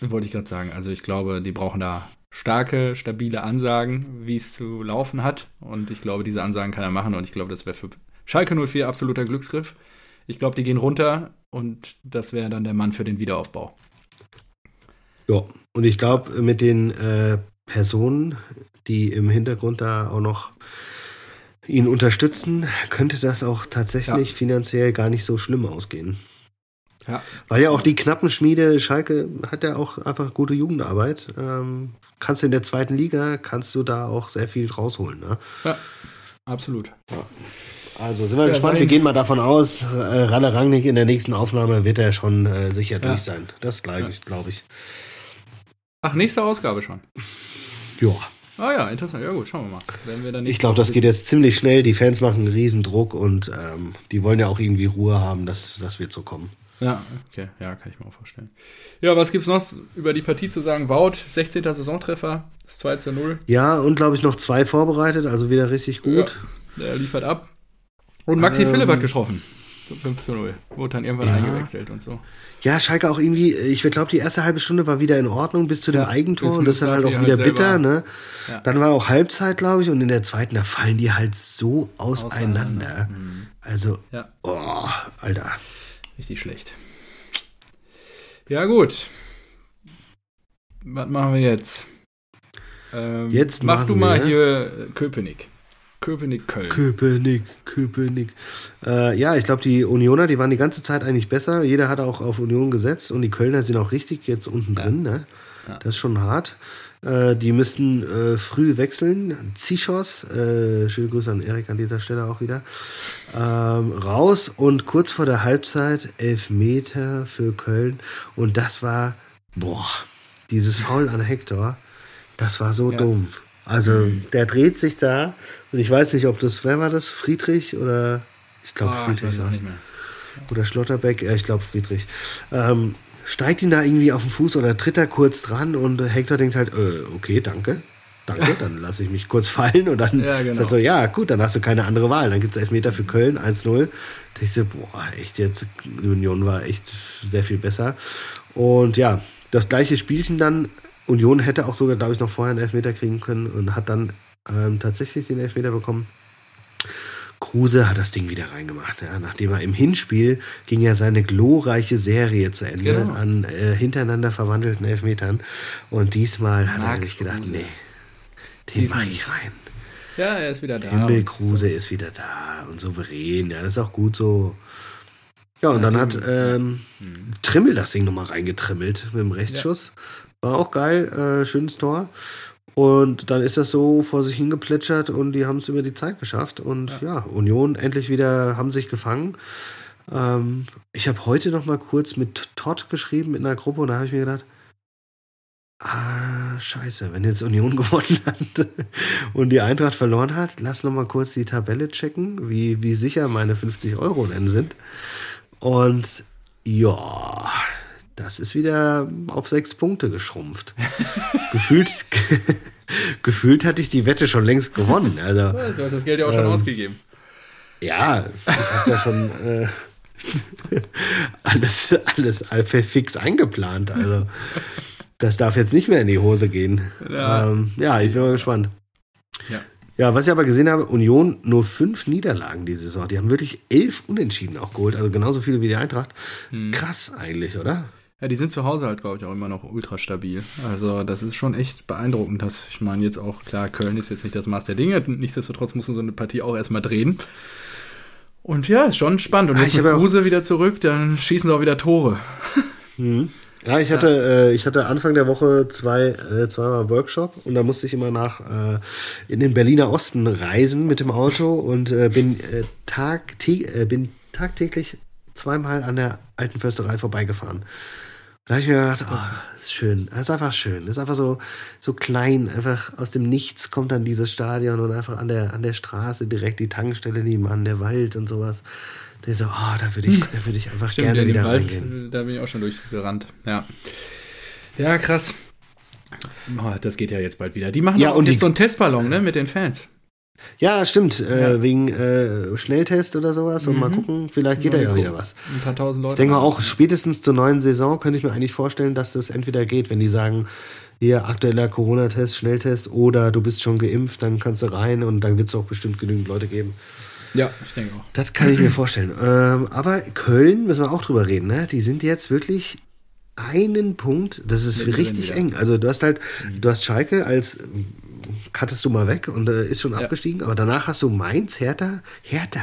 Wollte ich gerade sagen. Also ich glaube, die brauchen da starke, stabile Ansagen, wie es zu laufen hat. Und ich glaube, diese Ansagen kann er machen. Und ich glaube, das wäre für Schalke 04 absoluter Glücksgriff. Ich glaube, die gehen runter und das wäre dann der Mann für den Wiederaufbau. Ja, und ich glaube, mit den äh, Personen, die im Hintergrund da auch noch ihn unterstützen, könnte das auch tatsächlich Ja. finanziell gar nicht so schlimm ausgehen. Ja, Weil ja auch die knappen Schmiede, Schalke hat ja auch einfach gute Jugendarbeit. Ähm, kannst du in der zweiten Liga, kannst du da auch sehr viel rausholen. Ne? ja absolut. Also sind wir Ja, gespannt. sein- Wir gehen mal davon aus, äh, Ralle Rangnick in der nächsten Aufnahme wird er schon äh, sicher durch sein. Das glaube ich. Glaub ich. Ach, nächste Ausgabe schon. Ja. Ah ja, interessant. Ja gut, schauen wir mal. Werden wir dann Ich glaube, das geht jetzt ziemlich schnell. Die Fans machen einen riesen Druck und ähm, die wollen ja auch irgendwie Ruhe haben. Das, das wird so kommen. Ja, okay, ja, kann ich mir auch vorstellen. Ja, was gibt's noch über die Partie zu sagen? Wout, 16. Saisontreffer, das 2 zu 0. Ja, und glaube ich noch zwei vorbereitet, also wieder richtig gut. Ja, der liefert ab. Und Maxi Ähm, Philipp hat getroffen. Zum 5 zu 0. Wurde dann irgendwann Ja. eingewechselt und so. Ja, Schalke auch irgendwie, ich glaube, die erste halbe Stunde war wieder in Ordnung bis zu dem Ja, Eigentor und das ist dann halt auch wieder halt bitter, ne? Ja. Dann war auch Halbzeit, glaube ich, und in der zweiten, da fallen die halt so auseinander. Auseinander. Mhm. Also, Ja, oh, Alter. richtig schlecht. Ja, gut. Was machen wir jetzt? Ähm, Jetzt mach machen du mal wir- hier äh, Köpenick. Köpenick-Köln. Köpenick, Köpenick. Äh, ja, ich glaube, die Unioner, die waren die ganze Zeit eigentlich besser. Jeder hat auch auf Union gesetzt und die Kölner sind auch richtig jetzt unten drin. Ne? Ja. Das ist schon hart. Äh, die müssten äh, früh wechseln. Zischos, äh, schöne Grüße an Erik an dieser Stelle auch wieder, ähm, raus und kurz vor der Halbzeit elf Meter für Köln. Und das war, boah, dieses Foul an Hector, das war so Ja. dumm. Also der dreht sich da und ich weiß nicht, ob das, wer war das? Friedrich oder ich glaube Ah, ich Friedrich war nicht mehr. oder Schlotterbeck, ja, ich glaube Friedrich. Ähm, steigt ihn da irgendwie auf den Fuß oder tritt er kurz dran und Hector denkt halt, äh, okay, danke. Danke, dann lasse ich mich kurz fallen und dann Ja, genau. sagt so, ja, gut, dann hast du keine andere Wahl. Dann gibt es Elfmeter für Köln, 1-0. Da ich so, boah, echt jetzt, Union war echt sehr viel besser. Und ja, das gleiche Spielchen dann. Union hätte auch sogar, glaube ich, noch vorher einen Elfmeter kriegen können und hat dann ähm, tatsächlich den Elfmeter bekommen. Kruse hat das Ding wieder reingemacht. Ja, nachdem er im Hinspiel ging ja seine glorreiche Serie zu Ende Genau. an äh, hintereinander verwandelten Elfmetern. Und diesmal hat er sich gedacht, Kruse. nee, den mache ich rein. Ja, er ist wieder da. Himmel Kruse ist wieder da und souverän. Ja, das ist auch gut so. Ja, und Ja, dann hat ähm, Trimmel das Ding nochmal reingetrimmelt mit dem Rechtsschuss. War auch geil, äh, schönes Tor. Und dann ist das so vor sich hingeplätschert und die haben es über die Zeit geschafft. Und ja, Union endlich wieder haben sich gefangen. Ähm, ich habe heute noch mal kurz mit Todd geschrieben in einer Gruppe und da habe ich mir gedacht, ah, scheiße, wenn jetzt Union gewonnen hat und die Eintracht verloren hat, lass noch mal kurz die Tabelle checken, wie, wie sicher meine 50 Euro denn sind. Und ja, das ist wieder auf sechs Punkte geschrumpft. gefühlt, gefühlt hatte ich die Wette schon längst gewonnen. Also, Du hast das Geld ja auch schon Ähm, ausgegeben. ja, ich habe da schon äh, alles, alles fix eingeplant. Also, das darf jetzt nicht mehr in die Hose gehen. Ja. Ja, ähm, ja ich bin mal gespannt. Ja. Ja, was ich aber gesehen habe, Union nur fünf Niederlagen diese Saison. Die haben wirklich elf Unentschieden auch geholt, also genauso viele wie die Eintracht. Hm. Krass eigentlich, oder? Ja, die sind zu Hause halt, glaube ich, auch immer noch ultra stabil. Also, das ist schon echt beeindruckend. Dass, ich meine, jetzt auch, klar, Köln ist jetzt nicht das Maß der Dinge. Nichtsdestotrotz muss man so eine Partie auch erstmal drehen. Und ja, ist schon spannend. Und Ah, jetzt ich mit Kruse wieder zurück, dann schießen sie auch wieder Tore. Ja, ich hatte, Äh, ich hatte Anfang der Woche zwei, äh, zweimal Workshop und da musste ich immer nach äh, in den Berliner Osten reisen mit dem Auto und äh, bin, äh, tag, äh, bin tagtäglich zweimal an der alten Försterei vorbeigefahren. Da habe ich mir gedacht, ah, ist schön. Das ist einfach schön. Das ist einfach so, so klein. Einfach aus dem Nichts kommt dann dieses Stadion und einfach an der, an der Straße direkt die Tankstelle nebenan, der Wald und sowas. Da ist so, ah, da würde ich, da würde ich einfach Stimmt, gerne wieder Wald, reingehen. da bin ich auch schon durchgerannt. Ja. Ja, krass. Oh, das geht ja jetzt bald wieder. Die machen Ja, auch und jetzt die- so einen Testballon, ne, mit den Fans. Ja, stimmt. Äh, Ja. Wegen äh, Schnelltest oder sowas. Und mal gucken, vielleicht geht da ja wieder was. Ein paar tausend Leute. Ich denke mal auch, spätestens zur neuen Saison könnte ich mir eigentlich vorstellen, dass das entweder geht, wenn die sagen, hier aktueller Corona-Test, Schnelltest oder du bist schon geimpft, dann kannst du rein und dann wird es auch bestimmt genügend Leute geben. Ja, ich denke auch. Das kann ich mir vorstellen. Ähm, aber Köln müssen wir auch drüber reden. Ne? Die sind jetzt wirklich einen Punkt. Das ist Mittendrin richtig wieder. eng. Also du hast halt, du hast Schalke als kattest du mal weg und äh, ist schon Ja. abgestiegen. Aber danach hast du Mainz, Hertha, Hertha.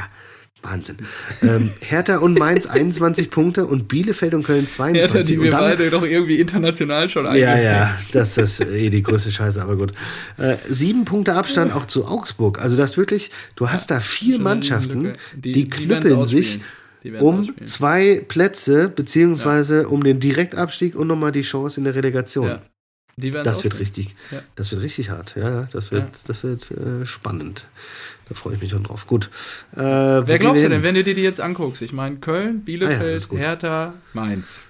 Wahnsinn. Ähm, Hertha und Mainz 21 Punkte und Bielefeld und Köln 22. Hertha, die und wir dann, beide doch irgendwie international schon ja, ja, das ist eh die größte Scheiße, aber gut. Äh, sieben Punkte Abstand auch zu Augsburg. Also das wirklich, du hast da vier Mannschaften, die, Die- knüppeln sich um zwei Plätze, beziehungsweise um den Direktabstieg und nochmal die Chance in der Relegation. Ja. Das wird richtig, Ja. das wird richtig hart. Ja, das wird, Ja. das wird äh, spannend. Da freue ich mich schon drauf. Gut. Äh, Wer glaubst du denn, wenn du dir die jetzt anguckst? Ich meine, Köln, Ah Bielefeld, gut. Hertha, Mainz.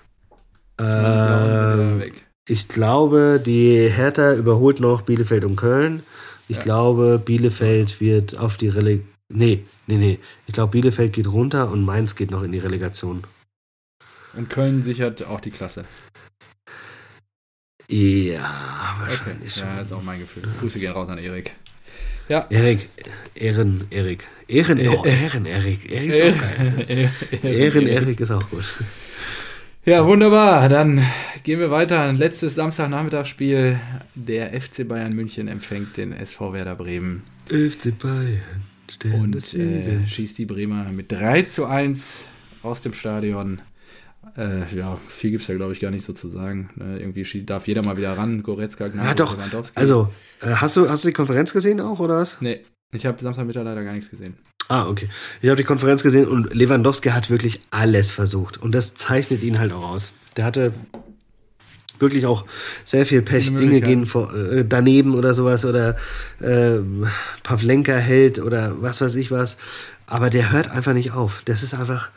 Ähm, wieder weg. Ich glaube, die Hertha überholt noch Bielefeld und Köln. Ich glaube, Bielefeld wird auf die Relegation. Nee, nee, nee. Ich glaube, Bielefeld geht runter und Mainz geht noch in die Relegation. Und Köln sichert auch die Klasse. Ja, Okay. wahrscheinlich schon. Ja, ist auch mein Gefühl. Grüße gehen raus an Erik. Ja. Erik, Ehren, Erik. Ehren, oh, Ehren, Erik. Er ist auch geil. Ehren, Erik ist auch gut. Ja, wunderbar. Dann gehen wir weiter. Ein letztes Samstagnachmittagsspiel. Der FC Bayern München empfängt den SV Werder Bremen. FC Bayern. Stern Und äh, schießt die Bremer mit 3 zu 1 aus dem Stadion. Äh, ja, viel gibt es da, glaube ich, gar nicht so zu sagen. Äh, irgendwie darf jeder mal wieder ran. Goretzka, Gnabry, ja, doch. Lewandowski. Also, äh, hast, du, hast du die Konferenz gesehen auch, oder was? Nee, ich habe Samstagmittag leider gar nichts gesehen. Ah, okay. Ich habe die Konferenz gesehen und Lewandowski hat wirklich alles versucht. Und das zeichnet ihn halt auch aus. Der hatte wirklich auch sehr viel Pech. Dinge gehen vor, äh, daneben oder sowas oder äh, Pavlenka hält oder was weiß ich was. Aber der hört einfach nicht auf. Das ist einfach.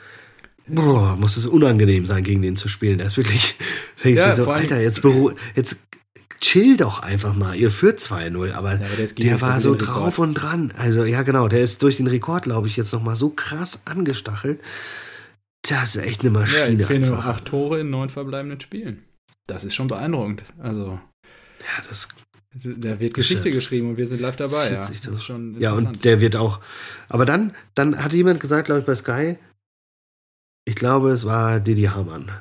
Boah, muss es unangenehm sein, gegen den zu spielen. Der ist wirklich. Ja, so, Alter, jetzt, beru jetzt chill doch einfach mal. Ihr führt 2-0, aber, aber der der war so Rekord. drauf und dran. Also, ja, genau, der ist durch den Rekord, glaube ich, jetzt nochmal so krass angestachelt. Das ist echt eine Ja, Maschine ihm fehlen einfach. acht Tore in neun verbleibenden Spielen. Das ist schon beeindruckend. Also, Ja, das, da wird Geschichte Shit. geschrieben und wir sind live dabei. Ja, 40, das ist schon ja, und der wird auch. Aber dann, dann hat jemand gesagt, glaube ich, bei Sky, ich glaube, es war Didi Hamann.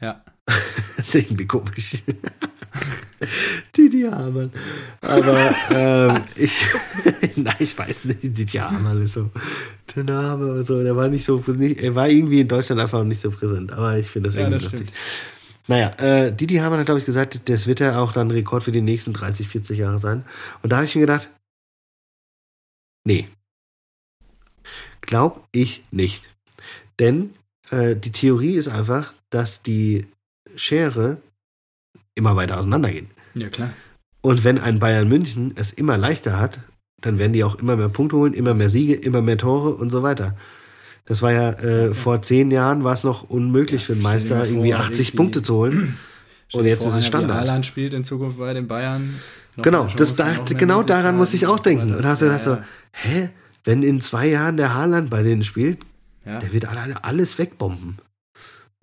ja. Das ist irgendwie komisch. Didi Hamann. Aber ähm, ich, nein, ich weiß nicht, Didi Hamann ist so der Name und so. Der war nicht so, nicht, er war irgendwie in Deutschland einfach nicht so präsent. Aber ich finde das Ja, irgendwie das lustig. stimmt. Naja, äh, Didi Hamann hat, glaube ich, gesagt, das wird ja auch dann Rekord für die nächsten 30, 40 Jahre sein. Und da habe ich mir gedacht, nee. Glaub ich nicht. Denn äh, die Theorie ist einfach, dass die Schere immer weiter auseinandergeht. Ja, klar. Und wenn ein Bayern München es immer leichter hat, dann werden die auch immer mehr Punkte holen, immer mehr Siege, immer mehr Tore und so weiter. Das war ja, äh, vor zehn Jahren war es noch unmöglich für einen Meister, vor, irgendwie 80 irgendwie- Punkte zu holen. Und jetzt vor, ist es Standard. Haaland spielt in Zukunft bei den Bayern. Genau, das da, genau daran musste ich auch denken. Und hast du gedacht so, hä? Wenn in zwei Jahren der Haaland bei denen spielt, ja, der wird alle, alles wegbomben.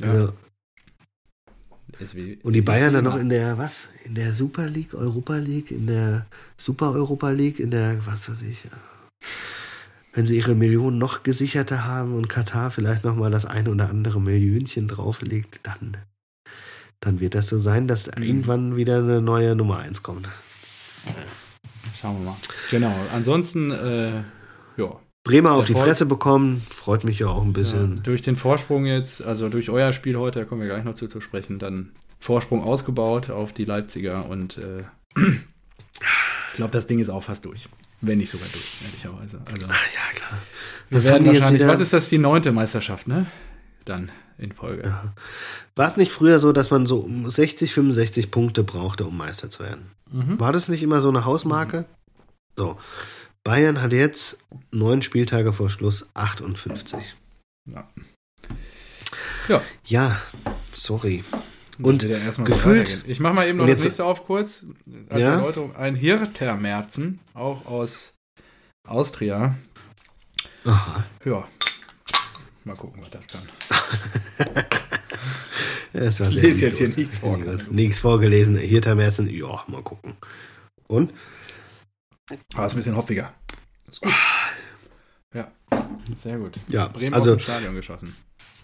Ja. Wie- und die Bayern dann noch in der, was? In der Super League, Europa League, in der Super Europa League, in der, was weiß ich. Wenn sie ihre Millionen noch gesicherter haben und Katar vielleicht nochmal das eine oder andere Millionchen drauflegt, dann, dann wird das so sein, dass Mhm. irgendwann wieder eine neue Nummer 1 kommt. Schauen wir mal. Genau, ansonsten, äh, ja, Bremer auf die Fresse bekommen, freut mich ja auch ein Ja, bisschen. durch den Vorsprung jetzt, also durch euer Spiel heute, da kommen wir gleich noch zu, zu sprechen, dann Vorsprung ausgebaut auf die Leipziger und äh, ich glaube, das Ding ist auch fast durch. Wenn nicht sogar durch, ehrlicherweise. Also, Ach ja, klar. wir Was werden wahrscheinlich, was ist das, die neunte Meisterschaft, ne? Dann in Folge. War es nicht früher so, dass man so um 60, 65 Punkte brauchte, um Meister zu werden? Mhm. War das nicht immer so eine Hausmarke? So. Bayern hat jetzt neun Spieltage vor Schluss 58. Ja. Ja. Ja, sorry. Und gefühlt- so ich mache mal eben noch das nächste auf kurz. Als Ja? Erläuterung. Ein Hirtermerzen, auch aus Austria. Aha. Ja. Mal gucken, was das kann. Es war Ich sehr lese jetzt hier nichts vor. Nichts vorgelesen. Hirter Merzen, ja, mal gucken. Und? Aber ist ein bisschen hopfiger. Ist gut. Ja, sehr gut. Ja, Bremen also- aus dem Stadion geschossen.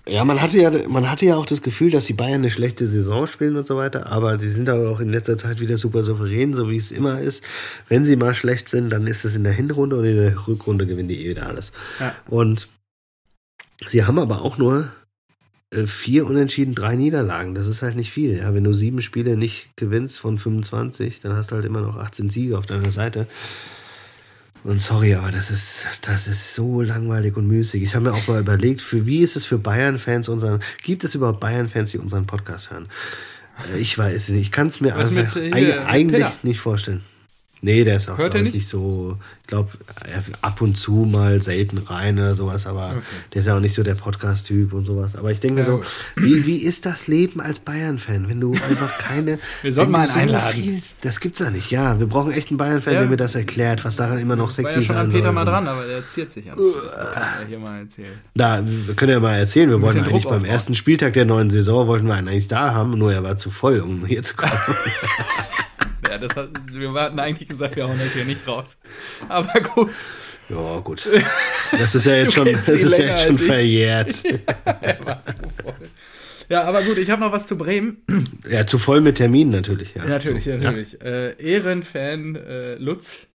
Ja, man hatte ja, man hatte ja auch das Gefühl, dass die Bayern eine schlechte Saison spielen und so weiter, aber die sind aber auch in letzter Zeit wieder super souverän, so wie es immer ist. Wenn sie mal schlecht sind, dann ist es in der Hinrunde und in der Rückrunde gewinnen die eh wieder alles. Ja. Und sie haben aber auch nur vier Unentschieden, drei Niederlagen. Das ist halt nicht viel. Ja, wenn du sieben Spiele nicht gewinnst von 25, dann hast du halt immer noch 18 Siege auf deiner Seite. Und sorry, aber das ist, das ist so langweilig und müßig. Ich habe mir auch mal überlegt, für wie ist es für Bayern-Fans unseren, gibt es überhaupt Bayern-Fans, die unseren Podcast hören? Äh, Ich weiß es nicht. Ich kann es mir Was einfach mit, äh, eigentlich Peter? nicht vorstellen. Nee, der ist auch Hört ich, nicht? nicht so, ich glaube, ab und zu mal selten rein oder sowas, aber Okay. der ist ja auch nicht so der Podcast-Typ und sowas. Aber ich denke Ja, so, wie, wie ist das Leben als Bayern-Fan, wenn du einfach keine. Wir sollten mal einen einladen. Viel, das gibt's ja nicht, ja. Wir brauchen echt einen Bayern-Fan, Ja. der mir das erklärt, was daran immer noch War sexy ja schon sein an Peter soll. mal dran, aber der ziert sich an. Er hier mal erzählen. Da, wir können ja mal erzählen, wir wollten eigentlich Druck beim ersten Spieltag der neuen Saison, wollten wir einen eigentlich da haben, nur er war zu voll, um hier zu kommen. Ja, das hat, wir hatten eigentlich gesagt, wir hauen das hier nicht raus. Aber gut, ja, gut. Das ist ja jetzt schon, das ist ja jetzt schon verjährt. er war zu voll. Ja, aber gut, ich habe noch was zu Bremen. Ja, zu voll mit Terminen natürlich. Ja, natürlich, natürlich. Äh, Ehrenfan äh, Lutz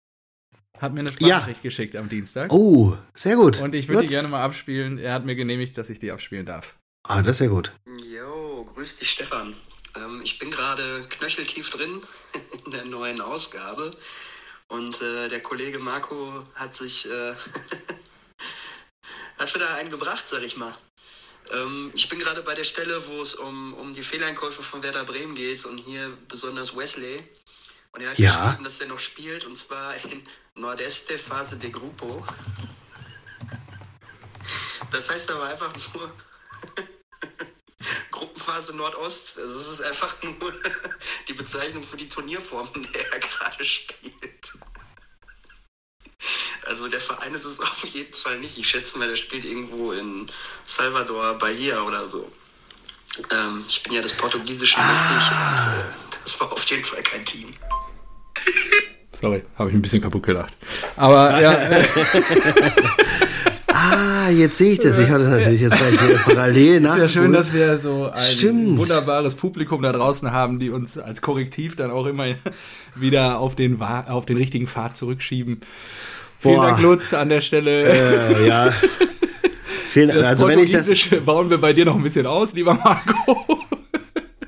hat mir eine Sprachnachricht ja. geschickt am Dienstag. Oh, sehr gut. Und ich würde die gerne mal abspielen. Er hat mir genehmigt, dass ich die abspielen darf. Ah, das ist ja gut. Jo, grüß dich, Stefan. Ähm, ich bin gerade knöcheltief drin in der neuen Ausgabe. Und äh, der Kollege Marco hat sich äh, hat schon da einen gebracht, sag ich mal. Ähm, ich bin gerade bei der Stelle, wo es um, um die Fehleinkäufe von Werder Bremen geht und hier besonders Wesley. Und er hat ja. geschrieben, dass er noch spielt und zwar in Nordeste Phase de Grupo. Das heißt aber einfach nur Gruppenphase Nordost. Also es ist einfach nur die Bezeichnung für die Turnierform, in der er gerade spielt. Also der Verein ist es auf jeden Fall nicht. Ich schätze mal, der spielt irgendwo in Salvador, Bahia oder so. Ähm, ich bin ja des Portugiesischen ah. mächtig und äh, das war auf jeden Fall kein Team. Sorry, habe ich ein bisschen kaputt gedacht. Aber ja. ah, jetzt sehe ich das. Ich hatte das natürlich jetzt gleich wieder parallel nach. Ist ja schön, dass wir so ein Stimmt. wunderbares Publikum da draußen haben, die uns als Korrektiv dann auch immer wieder auf den, auf den richtigen Pfad zurückschieben. Vielen Boah. Dank, Lutz, an der Stelle. Äh, ja. Vielen, das also wenn ich das bauen wir bei dir noch ein bisschen aus, lieber Marco.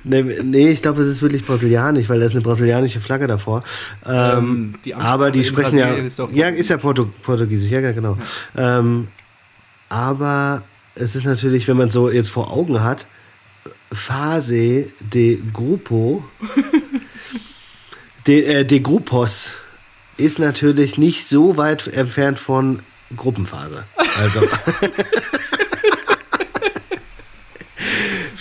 Nee, nee ich glaube, es ist wirklich brasilianisch, weil da ist eine brasilianische Flagge davor. Ähm, ähm die aber die sprechen ja. Ist ja, ist ja Portu Portugiesisch, ja, genau. Ja. Ähm, aber es ist natürlich, wenn man so jetzt vor Augen hat, Phase de Grupo, de, äh, de Grupos ist natürlich nicht so weit entfernt von Gruppenphase. Also.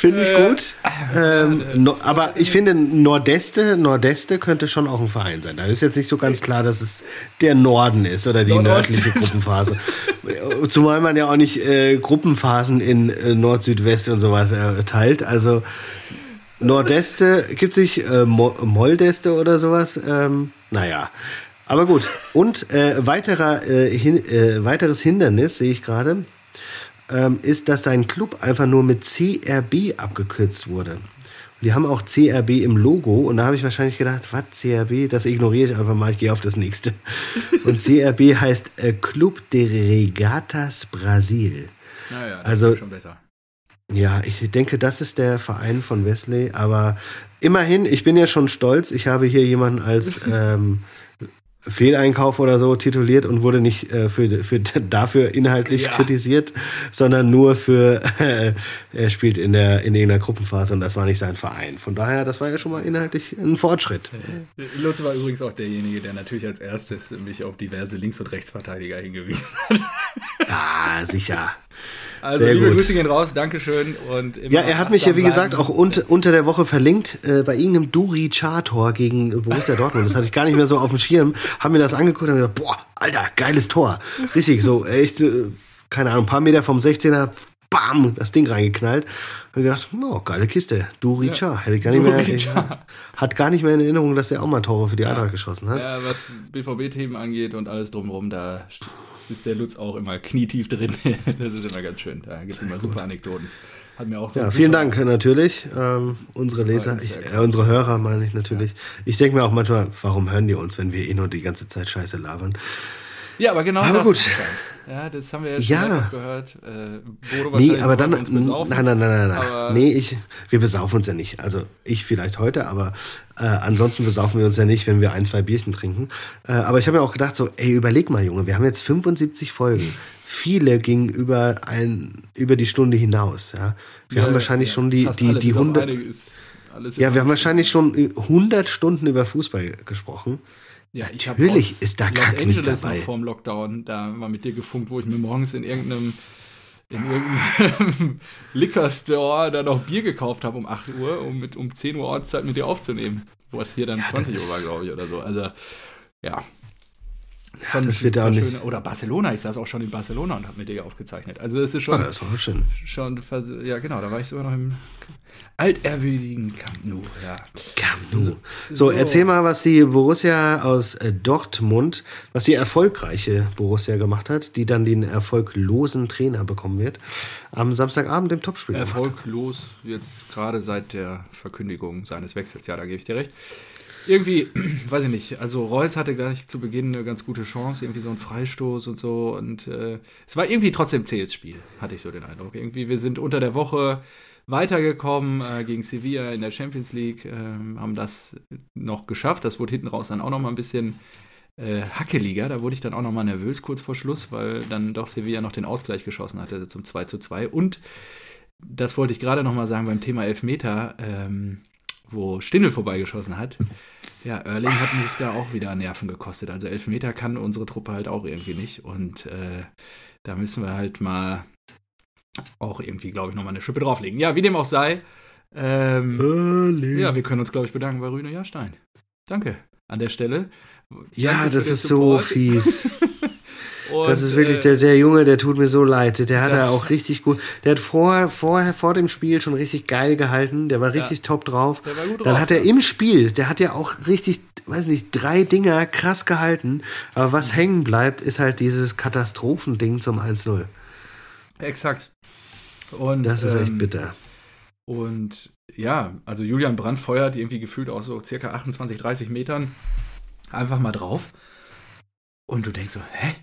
Finde ich gut. Ähm, no, aber ich finde, Nordeste, Nordeste könnte schon auch ein Verein sein. Da ist jetzt nicht so ganz klar, dass es der Norden ist oder die nördliche Gruppenphase. Zumal man ja auch nicht äh, Gruppenphasen in äh, Nord, Südwest und sowas äh, teilt. Also Nordeste, gibt es nicht äh, Moldeste oder sowas? Ähm, naja. Aber gut. Und äh, weiterer, äh, hin, äh, weiteres Hindernis sehe ich gerade, ähm, ist, dass sein Club einfach nur mit CRB abgekürzt wurde. Und die haben auch CRB im Logo und da habe ich wahrscheinlich gedacht, was CRB, das ignoriere ich einfach mal, ich gehe auf das nächste. Und CRB heißt äh, Club de Regatas Brasil. Naja, das also, ist schon besser. Ja, ich denke, das ist der Verein von Wesley, aber immerhin, ich bin ja schon stolz, ich habe hier jemanden als ähm, Fehleinkauf oder so tituliert und wurde nicht äh, für, für dafür inhaltlich ja. kritisiert, sondern nur für äh, er spielt in der in irgendeiner Gruppenphase und das war nicht sein Verein. Von daher, das war ja schon mal inhaltlich ein Fortschritt. Lutz war übrigens auch derjenige, der natürlich als erstes mich auf diverse Links- und Rechtsverteidiger hingewiesen hat. Ah, sicher. Also Sehr liebe gut. Grüße gehen raus, Dankeschön. Und ja, er hat mich ja wie gesagt auch un unter der Woche verlinkt äh, bei irgendeinem Duri Chator gegen Borussia Dortmund. Das hatte ich gar nicht mehr so auf dem Schirm. Haben mir das angeguckt und gedacht, boah, Alter, geiles Tor. Richtig, so echt, äh, keine Ahnung, ein paar Meter vom 16er, bam, das Ding reingeknallt. Und gedacht, oh, geile Kiste. Duri ja. Cha. Hätte ich gar nicht mehr, ich, hat gar nicht mehr in Erinnerung, dass der auch mal Tore für die Eintracht geschossen hat. Ja, was BVB-Themen angeht und alles drumherum, da ist der Lutz auch immer knietief drin. das ist immer ganz schön. Da gibt es immer super Anekdoten. Hat mir auch so ja, vielen Dank natürlich. Ähm, unsere Leser, ich, äh, unsere Hörer meine ich natürlich. Ja. Ich denke mir auch manchmal, warum hören die uns, wenn wir eh nur die ganze Zeit Scheiße labern? Ja, aber genau aber das. Gut. Ja, das haben wir ja schon ja. gehört. Äh, Bodo nee, aber dann, nein, nein, nein, nein, nein. Nee, ich, wir besaufen uns ja nicht. Also ich vielleicht heute, aber äh, ansonsten besaufen wir uns ja nicht, wenn wir ein, zwei Bierchen trinken. Äh, aber ich habe mir auch gedacht, so, ey, überleg mal, Junge, wir haben jetzt 75 Folgen. Viele gingen über, ein, über die Stunde hinaus. Ja? Wir ja, haben wahrscheinlich ja, schon die, die, die 100. Ja, wir haben wahrscheinlich schon 100 Stunden über Fußball gesprochen. Ja, ich Natürlich ist da Kackmist dabei. Vor dem Lockdown da mal mit dir gefunkt, wo ich mir morgens in irgendeinem in irgendeinem Liquor Store da noch Bier gekauft habe um 8 Uhr, um mit um 10 Uhr Ortszeit mit dir aufzunehmen. Wo es hier dann ja, 20 Uhr war, glaube ich, oder so. Also, ja. Schon das wird auch nicht. Schöne, oder Barcelona, ich saß auch schon in Barcelona und habe mit dir aufgezeichnet. Also es ist schon. Ah, das war schön. Schon, ja genau, da war ich sogar noch im altehrwürdigen Camp Nou. Ja. Camp Nou. So, so, erzähl mal, was die Borussia aus äh, Dortmund, was die erfolgreiche Borussia gemacht hat, die dann den erfolglosen Trainer bekommen wird, am Samstagabend im Topspiel. Erfolglos jetzt gerade seit der Verkündigung seines Wechsels. Ja, da gebe ich dir recht. Irgendwie, weiß ich nicht, also Reus hatte gleich zu Beginn eine ganz gute Chance, irgendwie so ein Freistoß und so. Und äh, es war irgendwie trotzdem zähes Spiel, hatte ich so den Eindruck. Irgendwie, wir sind unter der Woche weitergekommen äh, gegen Sevilla in der Champions League, äh, haben das noch geschafft. Das wurde hinten raus dann auch noch mal ein bisschen äh, hackeliger. Da wurde ich dann auch noch mal nervös kurz vor Schluss, weil dann doch Sevilla noch den Ausgleich geschossen hatte zum 2 zu 2. Und das wollte ich gerade noch mal sagen beim Thema Elfmeter. Ähm, wo Stindel vorbeigeschossen hat. Ja, Erling hat mich da auch wieder Nerven gekostet. Also Elfmeter kann unsere Truppe halt auch irgendwie nicht. Und äh, da müssen wir halt mal auch irgendwie, glaube ich, nochmal eine Schippe drauflegen. Ja, wie dem auch sei. Ähm, ja, wir können uns, glaube ich, bedanken bei Rüne Jahrstein. Danke an der Stelle. Ja, Danke das ist Support. so fies. Und, das ist wirklich, äh, der, der Junge, der tut mir so leid. Der hat ja auch richtig gut, der hat vorher, vorher, vor dem Spiel schon richtig geil gehalten. Der war richtig ja. top drauf. Der war gut Dann drauf, hat er im Spiel, der hat ja auch richtig, weiß nicht, drei Dinger krass gehalten. Aber was mhm. hängen bleibt, ist halt dieses Katastrophending zum 1-0. Exakt. Und, das ist ähm, echt bitter. Und ja, also Julian Brandt feuert irgendwie gefühlt aus so circa 28, 30 Metern einfach mal drauf. Und du denkst so, hä?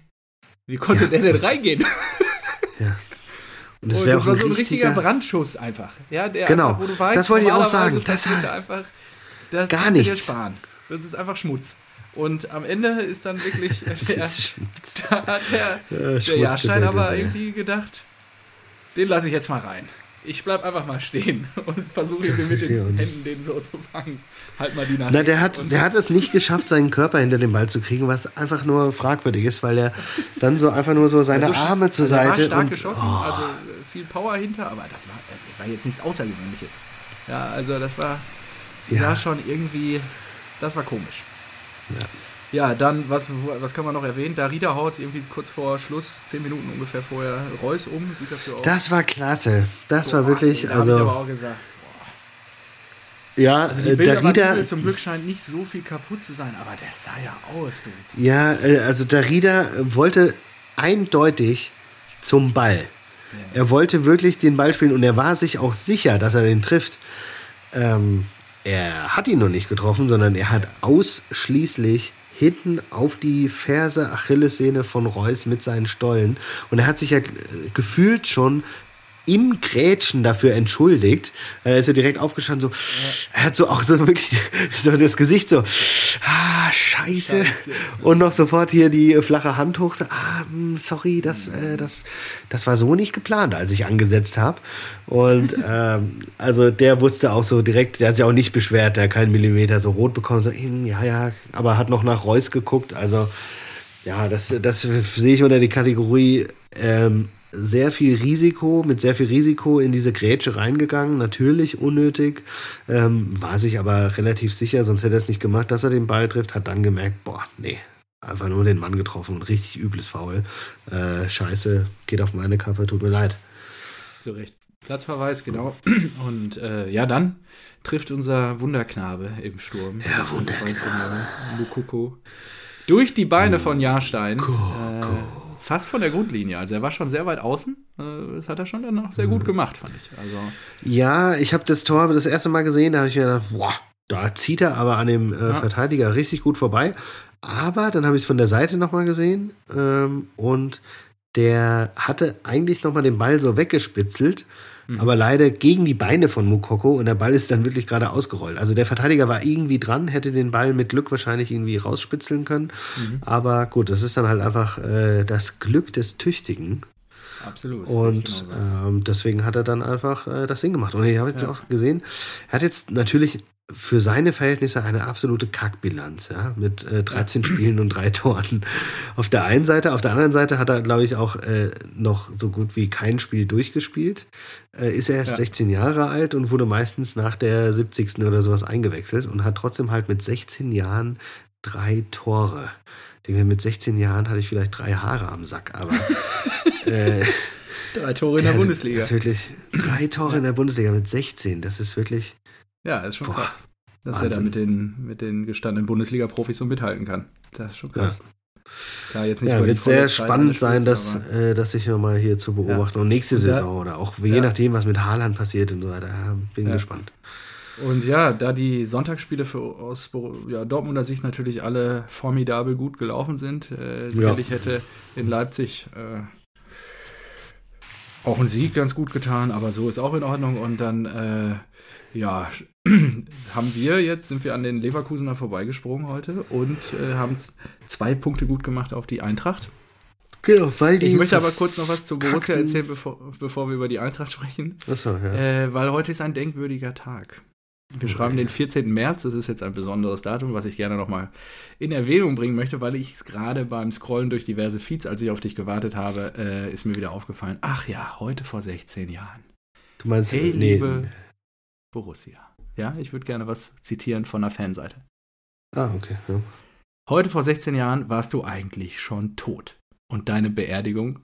Wie konnte ja, der denn reingehen? ja. Und das, und das war so ein richtiger, Brandschuss einfach. Ja, der genau, einfach, wo du weißt, das wollte ich auch sagen. Das hat einfach, das gar nichts. Sparen. Das ist einfach Schmutz. Und am Ende ist dann wirklich der, da hat der, ja, der Jahrstein aber irgendwie gedacht, den lasse ich jetzt mal rein ich bleib einfach mal stehen und versuche mit den Händen den so zu fangen. Halt mal die Nase. Na, der hat, der hat es nicht geschafft, seinen Körper hinter den Ball zu kriegen, was einfach nur fragwürdig ist, weil er dann so einfach nur so seine also, Arme zur also Seite. War stark und, geschossen, oh. also äh, viel Power hinter, aber das war, das war jetzt nichts Außergewöhnliches. Ja, also das war, ja. war schon irgendwie, das war komisch. Ja. Ja, dann, was, was kann man noch erwähnen? Darida haut irgendwie kurz vor Schluss, zehn Minuten ungefähr vorher, Reus um, sieht dafür aus. Das war klasse. Das boah, war wirklich, da also. Ich aber auch gesagt, boah. Ja, also die Bilder Darida. Zum Glück scheint nicht so viel kaputt zu sein, aber der sah ja aus, du. Ja, äh, also Darida wollte eindeutig zum Ball. Ja. Er wollte wirklich den Ball spielen und er war sich auch sicher, dass er den trifft. Ähm, er hat ihn noch nicht getroffen, sondern er hat ausschließlich hinten auf die Ferse Achillessehne von Reus mit seinen Stollen. Und er hat sich ja gefühlt schon im Grätschen dafür entschuldigt. Er ist ja direkt aufgestanden, so, er hat so auch so wirklich so das Gesicht so, ah, scheiße. scheiße. Und noch sofort hier die flache Hand hoch, so, ah, hm, sorry, das, äh, das, das war so nicht geplant, als ich angesetzt habe. Und ähm, also der wusste auch so direkt, der hat sich auch nicht beschwert, der hat keinen Millimeter so rot bekommen, so, hm, ja, ja, aber hat noch nach Reus geguckt, also ja, das, das sehe ich unter die Kategorie ähm, sehr viel Risiko, mit sehr viel Risiko in diese Grätsche reingegangen, natürlich unnötig, ähm, war sich aber relativ sicher, sonst hätte er es nicht gemacht, dass er den Ball trifft, hat dann gemerkt, boah, nee, einfach nur den Mann getroffen und richtig übles Foul. Äh, scheiße, geht auf meine Kappe, tut mir leid. So recht. Platzverweis, genau. Und äh, ja, dann trifft unser Wunderknabe im Sturm. Ja, Wunderknabe. Mukoko. Durch die Beine von Jahrstein. Äh, fast von der Grundlinie. Also er war schon sehr weit außen. Äh, das hat er schon dann noch sehr gut mhm. gemacht, fand ich. Also ja, ich habe das Tor das erste Mal gesehen, da habe ich mir gedacht, boah, da zieht er aber an dem äh, ja. Verteidiger richtig gut vorbei. Aber dann habe ich es von der Seite nochmal gesehen ähm, und der hatte eigentlich nochmal den Ball so weggespitzelt mhm. aber leider gegen die Beine von Mukoko und der Ball ist dann wirklich gerade ausgerollt. Also der Verteidiger war irgendwie dran, hätte den Ball mit Glück wahrscheinlich irgendwie rausspitzeln können. Mhm. Aber gut, das ist dann halt einfach äh, das Glück des Tüchtigen. Absolut. Und ähm, deswegen hat er dann einfach äh, das Ding gemacht. Und ich habe jetzt ja. auch gesehen, er hat jetzt natürlich für seine Verhältnisse eine absolute Kackbilanz, ja, mit äh, 13 Spielen und drei Toren. Auf der einen Seite, auf der anderen Seite hat er, glaube ich, auch äh, noch so gut wie kein Spiel durchgespielt. Äh, ist er erst ja. 16 Jahre alt und wurde meistens nach der 70. oder sowas eingewechselt und hat trotzdem halt mit 16 Jahren drei Tore. Denke, mit 16 Jahren hatte ich vielleicht drei Haare am Sack, aber äh, drei Tore in der, der Bundesliga. Das ist wirklich drei Tore ja. in der Bundesliga mit 16. Das ist wirklich ja, ist schon Boah, krass. Dass Wahnsinn. er da mit den, mit den gestandenen Bundesliga-Profis so mithalten kann. Das ist schon krass. Ja. Klar, jetzt nicht ja, wird sehr spannend sein, das, äh, das sich nochmal hier zu beobachten. Ja. Und nächste Saison oder auch je ja. nachdem, was mit Haaland passiert und so weiter. Bin ja. gespannt. Und ja, da die Sonntagsspiele für, aus ja, Dortmunder Sicht natürlich alle formidabel gut gelaufen sind, äh, sicherlich ja. hätte in Leipzig äh, auch ein Sieg ganz gut getan, aber so ist auch in Ordnung. Und dann, äh, ja, haben wir jetzt, sind wir an den Leverkusener vorbeigesprungen heute und äh, haben zwei Punkte gut gemacht auf die Eintracht. Genau, weil die. Ich möchte aber kurz noch was zu Borussia erzählen, bevor, bevor wir über die Eintracht sprechen. Achso, ja. Äh, weil heute ist ein denkwürdiger Tag. Wir schreiben den 14. März, das ist jetzt ein besonderes Datum, was ich gerne nochmal in Erwähnung bringen möchte, weil ich es gerade beim Scrollen durch diverse Feeds, als ich auf dich gewartet habe, äh, ist mir wieder aufgefallen. Ach ja, heute vor 16 Jahren. Du meinst, hey, nee. liebe Borussia. Ja, ich würde gerne was zitieren von der Fanseite. Ah, okay. Ja. Heute vor 16 Jahren warst du eigentlich schon tot und deine Beerdigung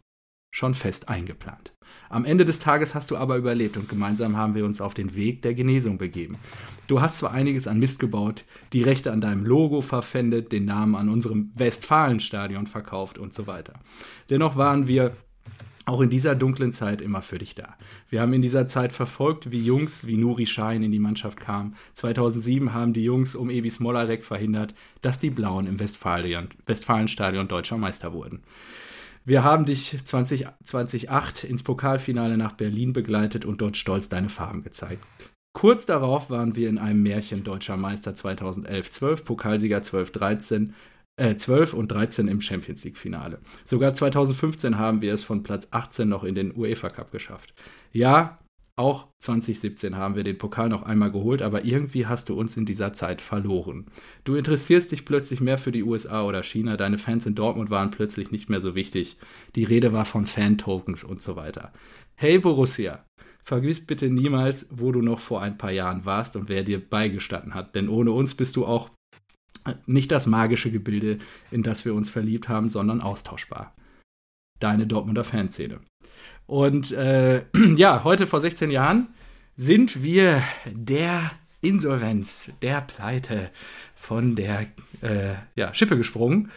schon fest eingeplant. Am Ende des Tages hast du aber überlebt und gemeinsam haben wir uns auf den Weg der Genesung begeben. Du hast zwar einiges an Mist gebaut, die Rechte an deinem Logo verpfändet, den Namen an unserem Westfalenstadion verkauft und so weiter. Dennoch waren wir auch in dieser dunklen Zeit immer für dich da. Wir haben in dieser Zeit verfolgt, wie Jungs wie Nuri Schein in die Mannschaft kamen. 2007 haben die Jungs um Evi Smolarek verhindert, dass die Blauen im Westfalenstadion deutscher Meister wurden. Wir haben dich 20, 2008 ins Pokalfinale nach Berlin begleitet und dort stolz deine Farben gezeigt. Kurz darauf waren wir in einem Märchen Deutscher Meister 2011-12, Pokalsieger 12-13, äh, 12 und 13 im Champions League-Finale. Sogar 2015 haben wir es von Platz 18 noch in den UEFA Cup geschafft. Ja, auch 2017 haben wir den Pokal noch einmal geholt, aber irgendwie hast du uns in dieser Zeit verloren. Du interessierst dich plötzlich mehr für die USA oder China, deine Fans in Dortmund waren plötzlich nicht mehr so wichtig. Die Rede war von Fan-Tokens und so weiter. Hey Borussia, vergiss bitte niemals, wo du noch vor ein paar Jahren warst und wer dir beigestanden hat, denn ohne uns bist du auch nicht das magische Gebilde, in das wir uns verliebt haben, sondern austauschbar. Deine Dortmunder Fanszene. Und äh, ja, heute vor 16 Jahren sind wir der Insolvenz, der Pleite von der äh, ja, Schippe gesprungen.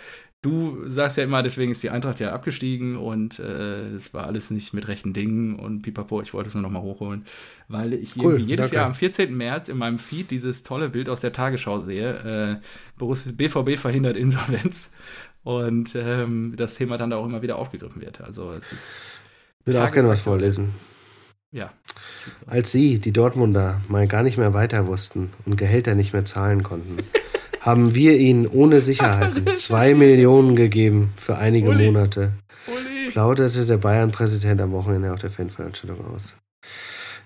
Du sagst ja immer, deswegen ist die Eintracht ja abgestiegen und es äh, war alles nicht mit rechten Dingen und pipapo, ich wollte es nur nochmal hochholen, weil ich cool, jedes danke. Jahr am 14. März in meinem Feed dieses tolle Bild aus der Tagesschau sehe. Äh, BVB verhindert Insolvenz und ähm, das Thema dann da auch immer wieder aufgegriffen wird. Also es ist ich würde auch gerne was vorlesen. Ja. Als sie, die Dortmunder, mal gar nicht mehr weiter wussten und Gehälter nicht mehr zahlen konnten, haben wir ihnen ohne Sicherheiten zwei Millionen gegeben für einige Uli. Monate. Uli. Plauderte der Bayern-Präsident am Wochenende auf der Fanveranstaltung aus.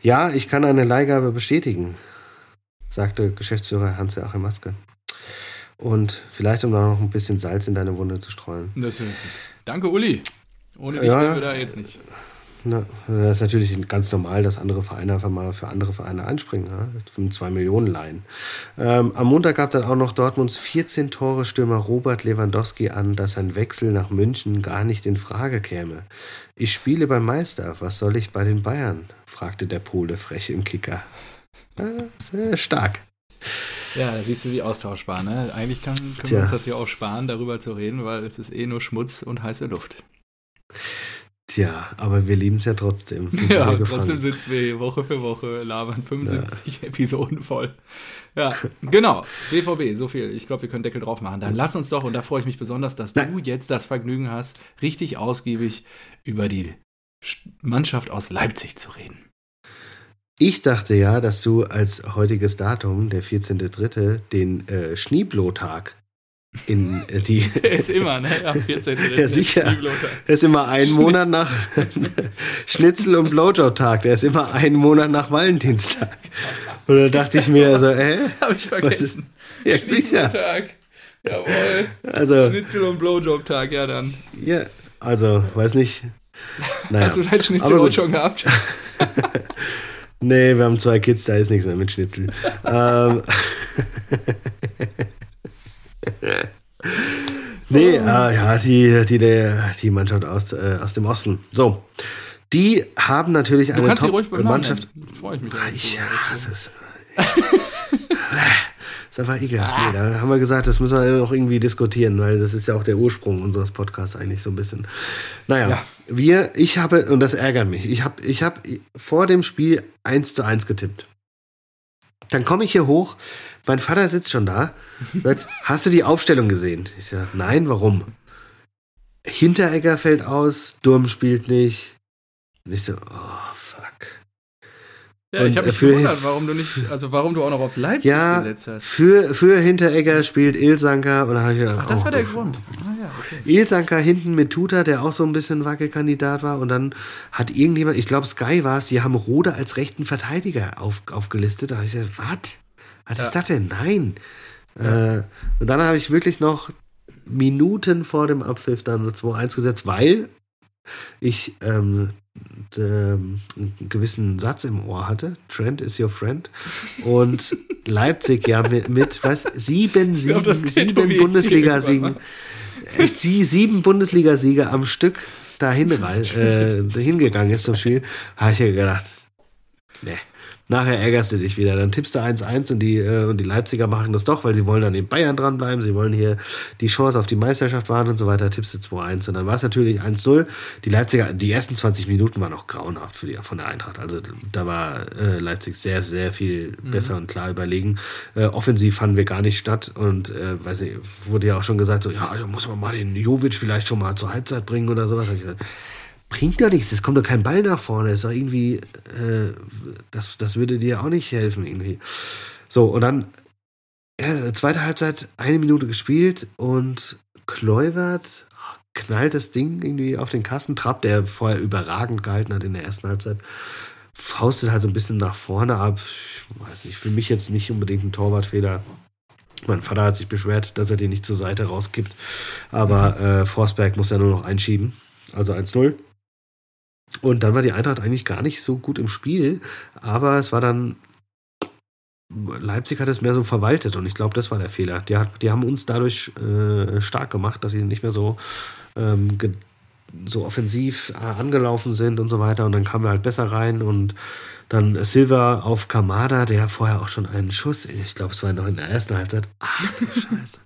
Ja, ich kann eine Leihgabe bestätigen, sagte Geschäftsführer Hans-Joachim Maske. Und vielleicht, um da noch ein bisschen Salz in deine Wunde zu streuen. Danke, Uli. Ohne dich ja, wir da jetzt nicht. Na, das ist natürlich ganz normal, dass andere Vereine einfach mal für andere Vereine einspringen, ja? von zwei Millionen Leihen. Ähm, am Montag gab dann auch noch Dortmunds 14 Tore Stürmer Robert Lewandowski an, dass ein Wechsel nach München gar nicht in Frage käme. Ich spiele beim Meister, was soll ich bei den Bayern? fragte der Pole frech im Kicker. Ja, sehr stark. Ja, da siehst du, wie austauschbar. Ne? Eigentlich kann, können Tja. wir uns das hier auch sparen, darüber zu reden, weil es ist eh nur Schmutz und heiße Luft. Tja, aber wir lieben es ja trotzdem. Ja, trotzdem sitzen wir hier Woche für Woche, labern 75 ja. Episoden voll. Ja, genau. BVB, so viel. Ich glaube, wir können Deckel drauf machen. Dann lass uns doch, und da freue ich mich besonders, dass Nein. du jetzt das Vergnügen hast, richtig ausgiebig über die Mannschaft aus Leipzig zu reden. Ich dachte ja, dass du als heutiges Datum, der 14.3., den äh, Schneeblotag in äh, die. Der ist immer, ne? Am 14. Ja, sicher. Der ist immer einen Monat nach Schnitzel- und Blowjob-Tag. Der ist immer einen Monat nach Valentinstag. Und da dachte ich mir so, hä? Hab ich vergessen. Ja, sicher. Jawohl. Also, Schnitzel- und Blowjob-Tag, ja dann. Ja, also, weiß nicht. Naja. Hast du dein Schnitzel heute schon gehabt? nee, wir haben zwei Kids, da ist nichts mehr mit Schnitzel. ähm. nee, äh, ja, die, die, der, die Mannschaft aus, äh, aus dem Osten. So. Die haben natürlich eine Top-Mannschaft. Freue ich mich. Ich hasse es. ist einfach ekelhaft. Nee, da haben wir gesagt, das müssen wir noch irgendwie diskutieren, weil das ist ja auch der Ursprung unseres Podcasts eigentlich so ein bisschen. Naja, ja. wir, ich habe, und das ärgert mich, ich habe ich hab vor dem Spiel 1 zu 1 getippt. Dann komme ich hier hoch, mein Vater sitzt schon da. Sagt, hast du die Aufstellung gesehen? Ich sage, nein, warum? Hinteregger fällt aus, Durm spielt nicht. Und ich so, oh, ja, ich habe mich gewundert, warum du nicht, also warum du auch noch auf Leipzig ja, gesetzt hast. Für, für Hinteregger spielt Ilsanker und dann habe ich gedacht, Ach, das oh, war der Grund. Ah, ja, okay. Ilsanker hinten mit Tuta, der auch so ein bisschen Wackelkandidat war und dann hat irgendjemand, ich glaube Sky war es, die haben Rode als rechten Verteidiger auf, aufgelistet. Da habe ich gesagt, was? Was ja. ist das denn? Nein. Ja. Äh, und dann habe ich wirklich noch Minuten vor dem Abpfiff dann 2-1 gesetzt, weil ich ähm, einen gewissen Satz im Ohr hatte. Trent is your friend. Und Leipzig ja mit, mit was? Sieben, sieben, sieben Bundesliga-Siegen. Echt sie, sieben Bundesliga-Siege am Stück dahin, äh, dahin gegangen ist zum Spiel. Habe ich ja gedacht, nee. Nachher ärgerst du dich wieder. Dann tippst du 1-1 und die, äh, und die Leipziger machen das doch, weil sie wollen dann in Bayern dranbleiben. Sie wollen hier die Chance auf die Meisterschaft wahren und so weiter. Tippst du 2-1. Und dann war es natürlich 1-0. Die Leipziger, die ersten 20 Minuten waren auch grauenhaft für die, von der Eintracht. Also da war äh, Leipzig sehr, sehr viel mhm. besser und klar überlegen. Äh, offensiv fanden wir gar nicht statt. Und äh, weiß nicht, wurde ja auch schon gesagt, so, ja, da muss man mal den Jovic vielleicht schon mal zur Halbzeit bringen oder sowas. Hab ich gesagt, bringt doch nichts, es kommt doch kein Ball nach vorne. ist doch irgendwie, äh, das, das würde dir auch nicht helfen irgendwie. So, und dann, ja, zweite Halbzeit, eine Minute gespielt und Kluivert knallt das Ding irgendwie auf den Kasten. Trapp, der vorher überragend gehalten hat in der ersten Halbzeit, faustet halt so ein bisschen nach vorne ab. Ich weiß nicht, für mich jetzt nicht unbedingt ein Torwartfehler. Mein Vater hat sich beschwert, dass er den nicht zur Seite rauskippt. Aber äh, Forsberg muss ja nur noch einschieben. Also 1-0. Und dann war die Eintracht eigentlich gar nicht so gut im Spiel, aber es war dann. Leipzig hat es mehr so verwaltet und ich glaube, das war der Fehler. Die, hat, die haben uns dadurch äh, stark gemacht, dass sie nicht mehr so ähm, so offensiv äh, angelaufen sind und so weiter. Und dann kamen wir halt besser rein und dann Silva auf Kamada, der vorher auch schon einen Schuss, ich glaube, es war noch in der ersten Halbzeit. Ach du Scheiße.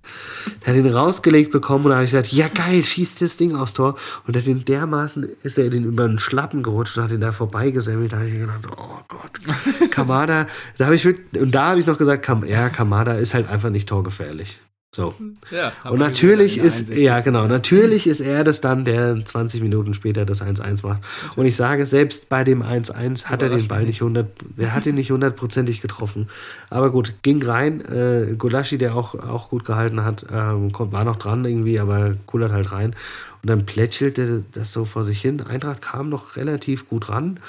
der hat ihn rausgelegt bekommen und da habe ich gesagt, ja geil, schießt das Ding aufs Tor. Und der hat den dermaßen, ist er den über den Schlappen gerutscht und hat ihn da vorbeigesammelt. Da habe ich mir gedacht, oh Gott. Kamada, da habe ich wirklich, und da habe ich noch gesagt, Kam, ja, Kamada ist halt einfach nicht torgefährlich. So. Ja, und natürlich ist, ja genau, natürlich ist er das dann, der 20 Minuten später das 1-1 macht. Und ich sage, selbst bei dem 1-1 hat er den Ball nicht 100, er hat ihn nicht hundertprozentig getroffen. Aber gut, ging rein. Äh, Golaschi, der auch, auch gut gehalten hat, ähm, war noch dran irgendwie, aber kullert halt rein. Und dann plätschelte das so vor sich hin. Eintracht kam noch relativ gut ran.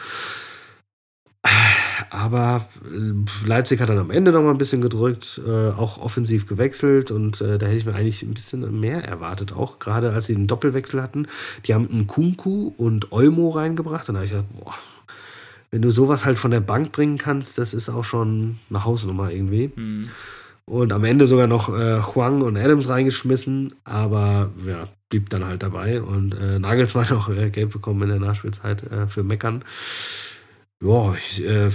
Aber äh, Leipzig hat dann am Ende noch mal ein bisschen gedrückt, äh, auch offensiv gewechselt und äh, da hätte ich mir eigentlich ein bisschen mehr erwartet, auch gerade als sie einen Doppelwechsel hatten. Die haben einen Kunku und Olmo reingebracht und da habe ich gedacht, boah, wenn du sowas halt von der Bank bringen kannst, das ist auch schon eine Hausnummer irgendwie. Mhm. Und am Ende sogar noch äh, Huang und Adams reingeschmissen, aber ja, blieb dann halt dabei und äh, Nagelsmann auch äh, gelb bekommen in der Nachspielzeit für Meckern. Ja, ich, äh,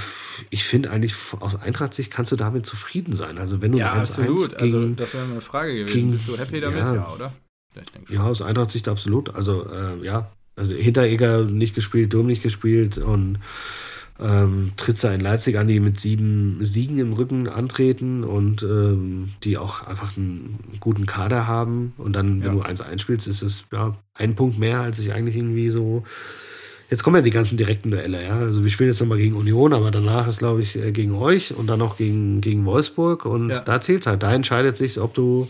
ich finde eigentlich aus Eintracht-Sicht kannst du damit zufrieden sein. Also wenn du ja, 1 -1 absolut. Gegen, also das wäre eine Frage gewesen. Gegen, Bist du happy damit? Ja, ja oder? Ja, aus Eintracht-Sicht absolut. Also äh, ja, also Hinteregger nicht gespielt, Durm nicht gespielt und ähm, trittst da in Leipzig an, die mit sieben Siegen im Rücken antreten und ähm, die auch einfach einen guten Kader haben. Und dann, wenn ja. du 1 einspielst, ist es ja ein Punkt mehr, als ich eigentlich irgendwie so Jetzt kommen ja die ganzen direkten Duelle, ja. Also wir spielen jetzt nochmal gegen Union, aber danach ist, glaube ich, äh, gegen euch und dann noch gegen, gegen Wolfsburg. Und ja. da zählt es halt. Da entscheidet sich, ob du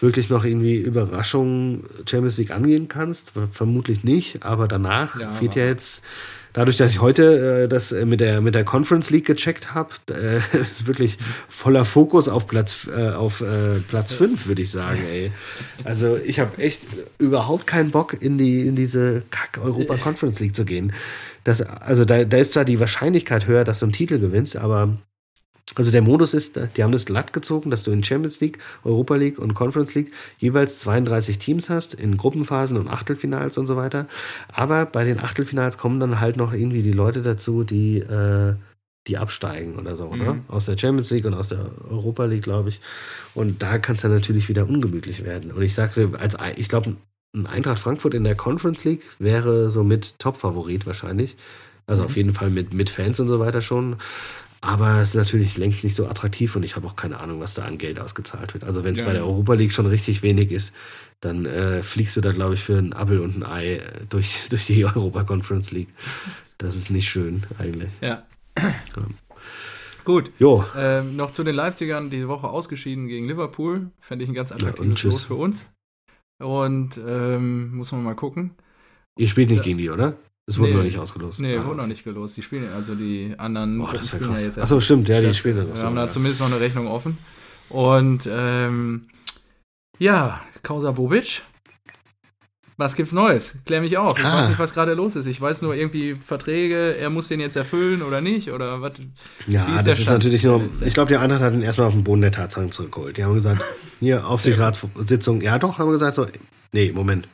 wirklich noch irgendwie Überraschungen Champions League angehen kannst. Vermutlich nicht, aber danach ja, wird ja jetzt dadurch, dass ich heute äh, das äh, mit der mit der Conference League gecheckt habe, äh, ist wirklich voller Fokus auf Platz äh, auf äh, Platz 5, würde ich sagen, ey. Also, ich habe echt überhaupt keinen Bock in die in diese Kack Europa Conference League zu gehen. Das, also da, da ist zwar die Wahrscheinlichkeit höher, dass du einen Titel gewinnst, aber also der Modus ist, die haben das glatt gezogen, dass du in Champions League, Europa League und Conference League jeweils 32 Teams hast, in Gruppenphasen und Achtelfinals und so weiter. Aber bei den Achtelfinals kommen dann halt noch irgendwie die Leute dazu, die, äh, die absteigen oder so, ne? mhm. ne? Aus der Champions League und aus der Europa League, glaube ich. Und da kann es dann natürlich wieder ungemütlich werden. Und ich sage, als ich glaube, ein Eintracht Frankfurt in der Conference League wäre so mit Top-Favorit wahrscheinlich. Also mhm. auf jeden Fall mit, mit Fans und so weiter schon. Aber es ist natürlich längst nicht so attraktiv und ich habe auch keine Ahnung, was da an Geld ausgezahlt wird. Also wenn es ja. bei der Europa League schon richtig wenig ist, dann äh, fliegst du da, glaube ich, für einen Appel und ein Ei durch, durch die Europa Conference League. Das ist nicht schön eigentlich. Ja. ja. Gut. Jo. Ähm, noch zu den Leipzigern, die Woche ausgeschieden gegen Liverpool. Fände ich ein ganz attraktives ja, Los für uns. Und ähm, muss man mal gucken. Ihr spielt nicht gegen die, oder? Es wurde nee, noch nicht ausgelost. Nee, ah, wurde noch nicht gelost. Die spielen, also die anderen. Boah, das wäre krass. Ja Achso, stimmt, ja, die spielen dann Wir haben da zumindest noch eine Rechnung offen. Und ähm, ja, Kausa Bobic. Was gibt's Neues? Klär mich auf. Ich ah. weiß nicht, was gerade los ist. Ich weiß nur irgendwie Verträge, er muss den jetzt erfüllen oder nicht oder was. Ja, ist das ist natürlich nur. Ich glaube, die Eintracht hat ihn erstmal auf den Boden der Tatsachen zurückgeholt. Die haben gesagt, hier Aufsichtsratssitzung. Ja, doch, haben wir gesagt so. Nee, Moment.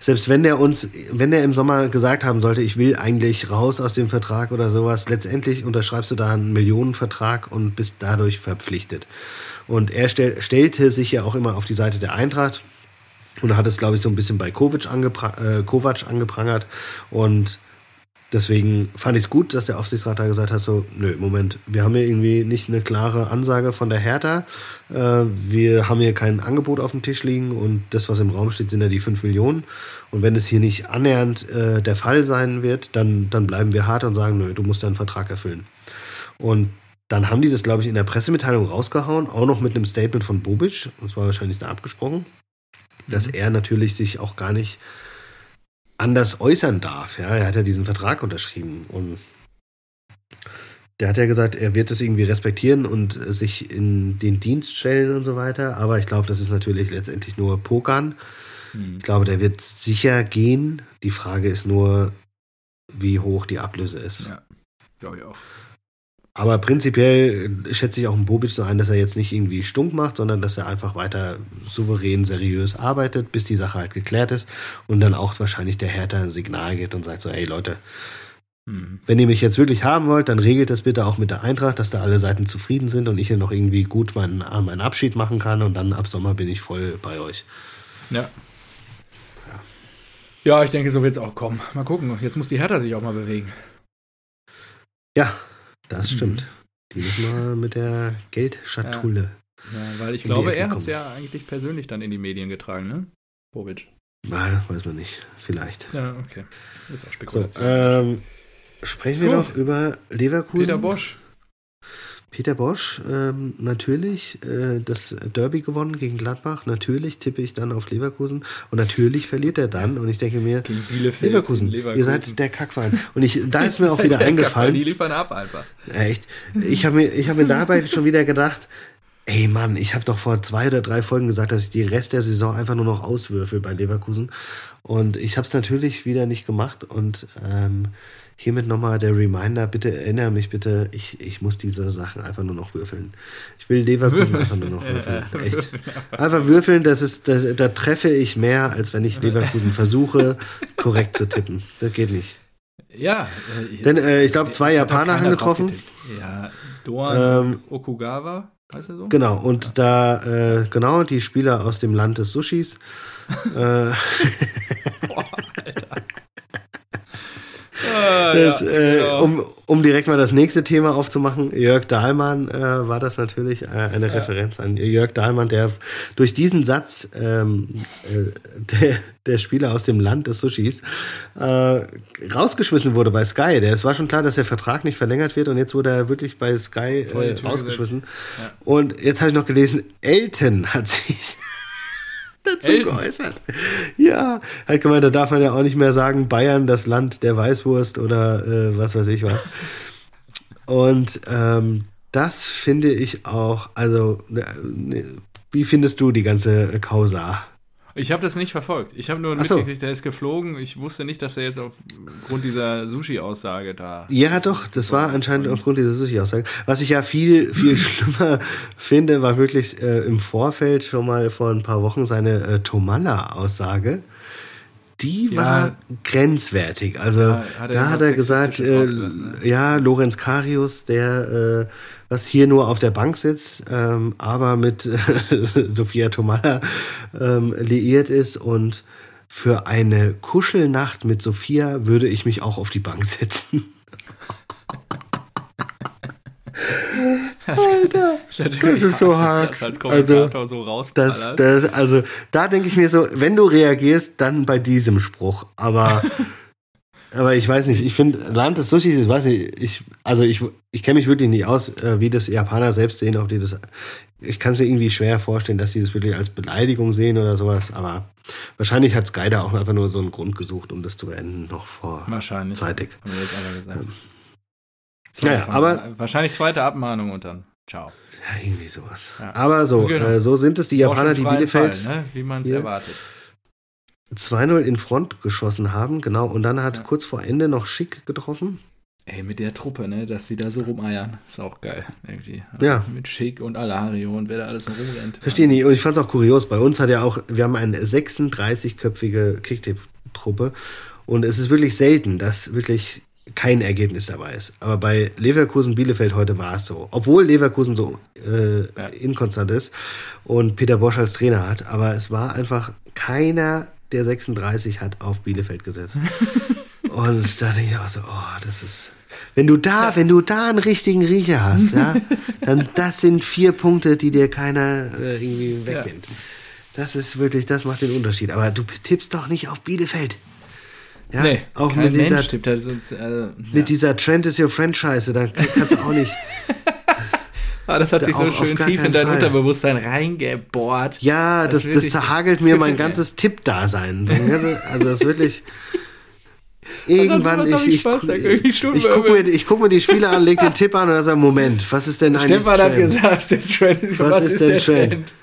Selbst wenn der uns, wenn der im Sommer gesagt haben sollte, ich will eigentlich raus aus dem Vertrag oder sowas, letztendlich unterschreibst du da einen Millionenvertrag und bist dadurch verpflichtet. Und er stell, stellte sich ja auch immer auf die Seite der Eintracht und hat es, glaube ich, so ein bisschen bei Kovac, angepra äh, Kovac angeprangert. Und deswegen fand ich es gut, dass der Aufsichtsrat da gesagt hat: so, nö, Moment, wir haben hier irgendwie nicht eine klare Ansage von der Hertha. Äh, wir haben hier kein Angebot auf dem Tisch liegen und das, was im Raum steht, sind ja die 5 Millionen. Und wenn es hier nicht annähernd äh, der Fall sein wird, dann, dann bleiben wir hart und sagen: nö, du musst deinen Vertrag erfüllen. Und dann haben die das, glaube ich, in der Pressemitteilung rausgehauen, auch noch mit einem Statement von Bobic. Das war wahrscheinlich da abgesprochen dass mhm. er natürlich sich auch gar nicht anders äußern darf. Ja, er hat ja diesen Vertrag unterschrieben und der hat ja gesagt, er wird das irgendwie respektieren und sich in den Dienst stellen und so weiter. Aber ich glaube, das ist natürlich letztendlich nur Pokern. Mhm. Ich glaube, der wird sicher gehen. Die Frage ist nur, wie hoch die Ablöse ist. Ja, glaube ich auch. Aber prinzipiell schätze ich auch einen Bobic so ein, dass er jetzt nicht irgendwie stunk macht, sondern dass er einfach weiter souverän, seriös arbeitet, bis die Sache halt geklärt ist und dann auch wahrscheinlich der Hertha ein Signal gibt und sagt so, ey Leute, hm. wenn ihr mich jetzt wirklich haben wollt, dann regelt das bitte auch mit der Eintracht, dass da alle Seiten zufrieden sind und ich hier noch irgendwie gut meinen, meinen Abschied machen kann und dann ab Sommer bin ich voll bei euch. Ja. Ja, ja ich denke, so wird es auch kommen. Mal gucken. Jetzt muss die Hertha sich auch mal bewegen. Ja, das mhm. stimmt. Die müssen wir mit der Geldschatulle. Ja. ja weil ich glaube, er hat es ja eigentlich persönlich dann in die Medien getragen, ne? Bobic. Nein, weiß man nicht. Vielleicht. Ja, okay. Ist auch Spekulation. So, ähm, sprechen wir Gut. noch über Leverkusen. Peter Bosch. Peter Bosch, ähm, natürlich äh, das Derby gewonnen gegen Gladbach. Natürlich tippe ich dann auf Leverkusen. Und natürlich verliert er dann. Und ich denke mir, Leverkusen, Leverkusen, ihr seid der Kackverein. Und ich, da ist mir auch wieder eingefallen. Die liefern ab einfach. Echt. Ich habe mir, hab mir dabei schon wieder gedacht, ey Mann, ich habe doch vor zwei oder drei Folgen gesagt, dass ich die Rest der Saison einfach nur noch auswürfe bei Leverkusen. Und ich habe es natürlich wieder nicht gemacht. Und ähm, hiermit nochmal der Reminder, bitte erinnere mich bitte, ich, ich muss diese Sachen einfach nur noch würfeln. Ich will Leverkusen einfach nur noch würfeln. Echt. Einfach würfeln, das ist, da, da treffe ich mehr, als wenn ich Leverkusen versuche, korrekt zu tippen. Das geht nicht. Ja. Äh, Denn äh, ich glaube, zwei Japaner haben getroffen. Ja, Doan ähm, Okugawa, heißt er so? Genau, und ja. da, äh, genau, die Spieler aus dem Land des Sushis. äh, Ah, das, ja, äh, genau. um, um direkt mal das nächste Thema aufzumachen, Jörg Dahlmann äh, war das natürlich äh, eine. Referenz an Jörg Dahlmann, der durch diesen Satz ähm, äh, der, der Spieler aus dem Land des Sushis äh, rausgeschmissen wurde bei Sky. Der, es war schon klar, dass der Vertrag nicht verlängert wird und jetzt wurde er wirklich bei Sky äh, rausgeschmissen. Ja. Und jetzt habe ich noch gelesen, Elton hat sich dazu Elton. geäußert. Ja, halt gemeint, da darf man ja auch nicht mehr sagen, Bayern, das Land der Weißwurst oder äh, was weiß ich was. Und ähm, das finde ich auch, also, äh, wie findest du die ganze Causa? Ich habe das nicht verfolgt. Ich habe nur so. mitgekriegt, der ist geflogen. Ich wusste nicht, dass er jetzt aufgrund dieser Sushi-Aussage da. Ja, doch, das war anscheinend aufgrund dieser Sushi-Aussage. Was ich ja viel, viel schlimmer finde, war wirklich äh, im Vorfeld schon mal vor ein paar Wochen seine äh, Tomalla-Aussage. Die ja. war grenzwertig. Also ja, hat da hat er gesagt, äh, ne? ja, Lorenz Karius, der äh, was hier nur auf der Bank sitzt, ähm, aber mit äh, Sophia Tomala ähm, liiert ist und für eine Kuschelnacht mit Sophia würde ich mich auch auf die Bank setzen. Alter, das ist so hart. als Kommentator so raus. Das, das, also da denke ich mir so, wenn du reagierst, dann bei diesem Spruch. Aber, aber ich weiß nicht, ich finde, Land des Sushi, ich weiß nicht, ich, also ich, ich kenne mich wirklich nicht aus, äh, wie das Japaner selbst sehen, ob die das, ich kann es mir irgendwie schwer vorstellen, dass die das wirklich als Beleidigung sehen oder sowas, aber wahrscheinlich hat Sky da auch einfach nur so einen Grund gesucht, um das zu beenden, noch vor Wahrscheinlich. zeitig. Haben wir jetzt aber gesagt. Ähm, naja, von- aber- Wahrscheinlich zweite Abmahnung und dann. Ciao. Ja, irgendwie sowas. Ja. Aber so, Genau. äh, so sind es die Japaner, die Bielefeld Fall, ne? Wie man es erwartet. 2-0 in Front geschossen haben, genau. Und dann hat Ja. kurz vor Ende noch Schick getroffen. Ey, mit der Truppe, ne, dass sie da so rumeiern, ist auch geil, irgendwie. Also Ja. Mit Schick und Alario und wer da alles so rumrennt. Verstehe nicht. Und ich fand es auch kurios. Bei uns hat ja auch, wir haben eine 36-köpfige Kicktipp-Truppe. Und es ist wirklich selten, dass wirklich kein Ergebnis dabei ist. Aber bei Leverkusen Bielefeld heute war es so. Obwohl Leverkusen so äh, Ja. inkonstant ist und Peter Bosch als Trainer hat. Aber es war einfach keiner der 36 hat auf Bielefeld gesetzt. und da denke ich auch so, oh, das ist. Wenn du da, wenn du da einen richtigen Riecher hast, ja, dann das sind vier Punkte, die dir keiner äh, irgendwie wegnimmt. Das ist wirklich, das macht den Unterschied. Aber du tippst doch nicht auf Bielefeld. Ja, nee, auch mit dieser, tippt sonst, äh, mit ja. dieser Trend is your friend Scheiße, da kannst du auch nicht. ah, das hat sich so auf- schön tief in dein Fall. Unterbewusstsein reingebohrt. Ja, Das das, ist das zerhagelt das mir mein ganzes Tipp-Dasein. Ne? Also das ist wirklich. Irgendwann, was ich, ich ich, ich, gucke mir, ich guck mir die Spiele an, leg den Tipp an und dann sage, Moment, was ist denn eigentlich Stefan hat Trend? gesagt, der Trend, was, ist ist, denn der Trend? Trend?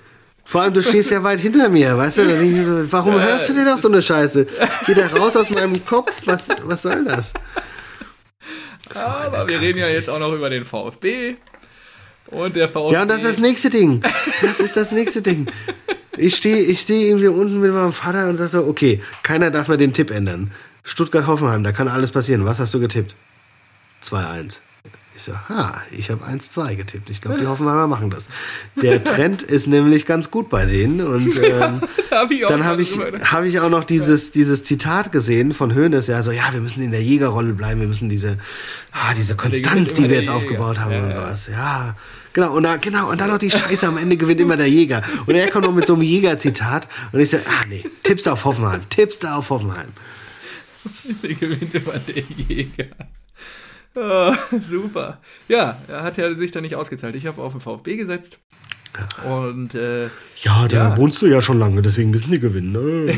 Vor allem, du stehst ja weit hinter mir, weißt du? Dann ich so, warum hörst du denn doch so eine Scheiße? Geh da raus aus meinem Kopf, was, was soll das? Aber wir reden ja jetzt auch noch über den VfB. Und der VfB. Ja, und das ist das nächste Ding. Das ist das nächste Ding. Ich stehe ich steh irgendwie unten mit meinem Vater und sag so, okay, keiner darf mehr den Tipp ändern. Stuttgart-Hoffenheim, da kann alles passieren. Was hast du getippt? 2-1. Ich so, ha, ich habe 1-2 getippt. Ich glaube, die Hoffenheimer machen das. Der Trend ist nämlich ganz gut bei denen. Und ähm, Da hab dann habe ich, hab ich auch noch dieses, dieses Zitat gesehen von Hoeneß, ja, so, ja, wir müssen in der Jägerrolle bleiben, wir müssen diese, ah, diese Konstanz, die wir jetzt aufgebaut haben Ja, und ja. sowas. Ja, genau, und, dann, genau, und dann noch die Scheiße, am Ende gewinnt immer der Jäger. Und er kommt noch mit so einem Jäger-Zitat und ich so, ah, nee, tippst du auf Hoffenheim, tippst du auf Hoffenheim. Der gewinnt immer der Jäger. Ah, super. Ja, er hat ja sich da nicht ausgezahlt. Ich habe auf den VfB gesetzt. Und äh, Ja, da Ja. wohnst du ja schon lange, deswegen müssen die gewinnen. Ne?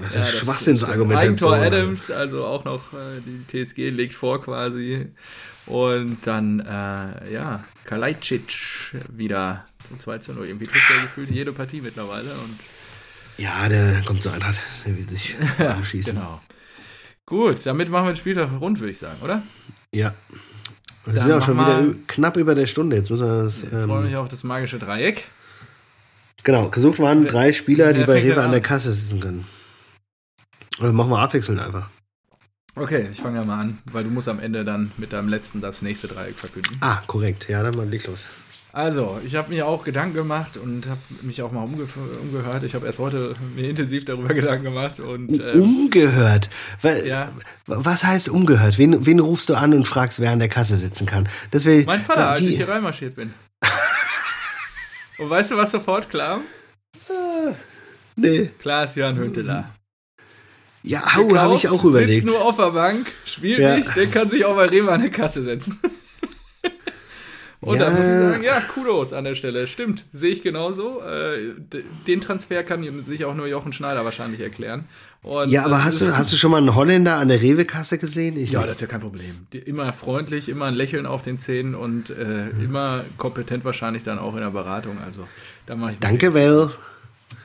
Was ja, ist das Schwachsinnsargumentation. Eigentor Adams, also auch noch äh, die TSG legt vor quasi. Und dann, äh, ja, Kalajdzic wieder zum 2 zu 0. Irgendwie trifft er gefühlt jede Partie mittlerweile. Und Ja, der kommt zur Eintracht, der will sich schießen. genau. Gut, damit machen wir den Spieltag rund, würde ich sagen, oder? Ja. Wir Dann sind auch schon wieder knapp über der Stunde. Jetzt müssen wir das. Ich freue Ähm, mich auf das magische Dreieck. genau, gesucht waren drei Spieler, die bei Rewe an der? Kasse sitzen können. Oder machen wir abwechselnd einfach. Okay, ich fange ja mal an, weil du musst am Ende dann mit deinem letzten das nächste Dreieck verkünden. Ah, korrekt. Ja, dann mal leg los. Also, ich habe mir auch Gedanken gemacht und habe mich auch mal umge umgehört. Ich habe erst heute mir intensiv darüber Gedanken gemacht und ähm, umgehört. Wa- ja. Was heißt umgehört? Wen, wen rufst du an und fragst, wer an der Kasse sitzen kann? Das wäre. mein Vater, als ich hier reinmarschiert bin. und weißt du, was sofort klar? Nee. Klaas-Jörn Hünteler. Ja, au, habe ich auch überlegt. Sitzt nur auf der Bank, spielt Ja. nicht, der kann sich auch bei Rewe an der Kasse setzen. Und da Ja. muss ich sagen, ja, Kudos an der Stelle. Stimmt, sehe ich genauso. Äh, den Transfer kann sich auch nur Jochen Schneider wahrscheinlich erklären. Und Ja, aber hast du, hast du schon mal einen Holländer an der Rewe-Kasse gesehen? Ich Ja, nicht. das ist ja kein Problem. Immer freundlich, immer ein Lächeln auf den Zähnen und äh, Mhm. immer kompetent wahrscheinlich dann auch in der Beratung. Also, da mache ich. Danke, Well.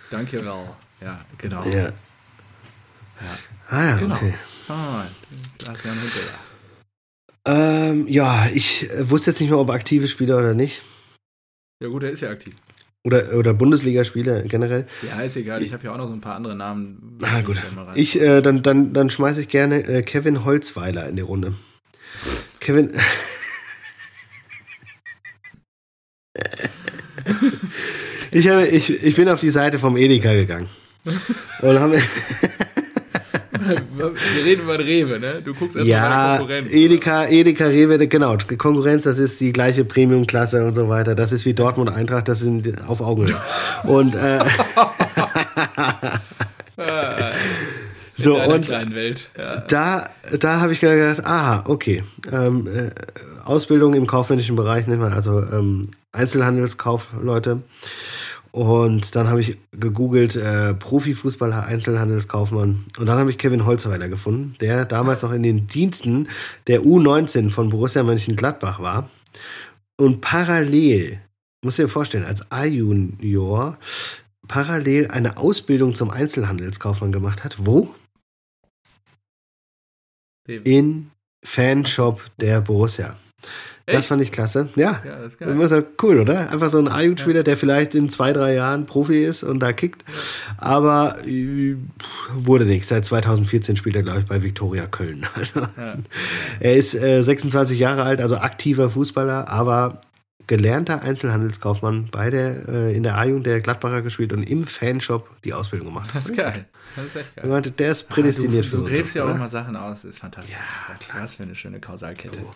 Danke, Rau. Ja, genau. Ja. Ah ja, Genau. okay. Ah, ja ein Hinterher. Ähm, ja, ich äh, wusste jetzt nicht mehr, ob aktive Spieler oder nicht. Ja gut, er ist ja aktiv. Oder, oder Bundesligaspieler generell. Ja, ist egal. Ich habe ja auch noch so ein paar andere Namen. Ah, gut. Ich äh, dann, dann, dann schmeiße ich gerne äh, Kevin Holzweiler in die Runde. Kevin. ich, habe, ich, ich bin auf die Seite vom Edeka gegangen. Und haben, Wir reden über Rewe, ne? Du guckst erst ja, mal Konkurrenz. Edeka, Edeka, Rewe, genau. Konkurrenz, das ist die gleiche Premium-Klasse und so weiter. Das ist wie Dortmund Eintracht, das sind auf Augenhöhe. und äh, so und ja. da, da habe ich gedacht, aha, okay, ähm, äh, Ausbildung im kaufmännischen Bereich nennt man also ähm, Einzelhandelskaufleute. Und dann habe ich gegoogelt, äh, Profifußballer, Einzelhandelskaufmann. Und dann habe ich Kevin Holzweiler gefunden, der damals noch in den Diensten der U19 von Borussia Mönchengladbach war. Und parallel, muss dir vorstellen, als A-Junior parallel eine Ausbildung zum Einzelhandelskaufmann gemacht hat. Wo? In Fanshop der Borussia. Das fand ich klasse. Ja, ja das ist geil. Das cool, oder? Einfach so ein A-Jugendspieler, ja. der vielleicht in zwei, drei Jahren Profi ist und da kickt. Aber äh, wurde nichts. Seit 2014 spielt er, glaube ich, bei Viktoria Köln. Also, ja. Er ist äh, 26 Jahre alt, also aktiver Fußballer, aber gelernter Einzelhandelskaufmann bei der, äh, in der A-Jugend der Gladbacher gespielt und im Fanshop die Ausbildung gemacht. Das ist geil. Das ist echt geil. Meinte, der ist prädestiniert ah, du, für so. Du gräbst ja auch immer Sachen aus, das ist fantastisch. Ja, klar. Was für eine schöne Kausalkette. Oh.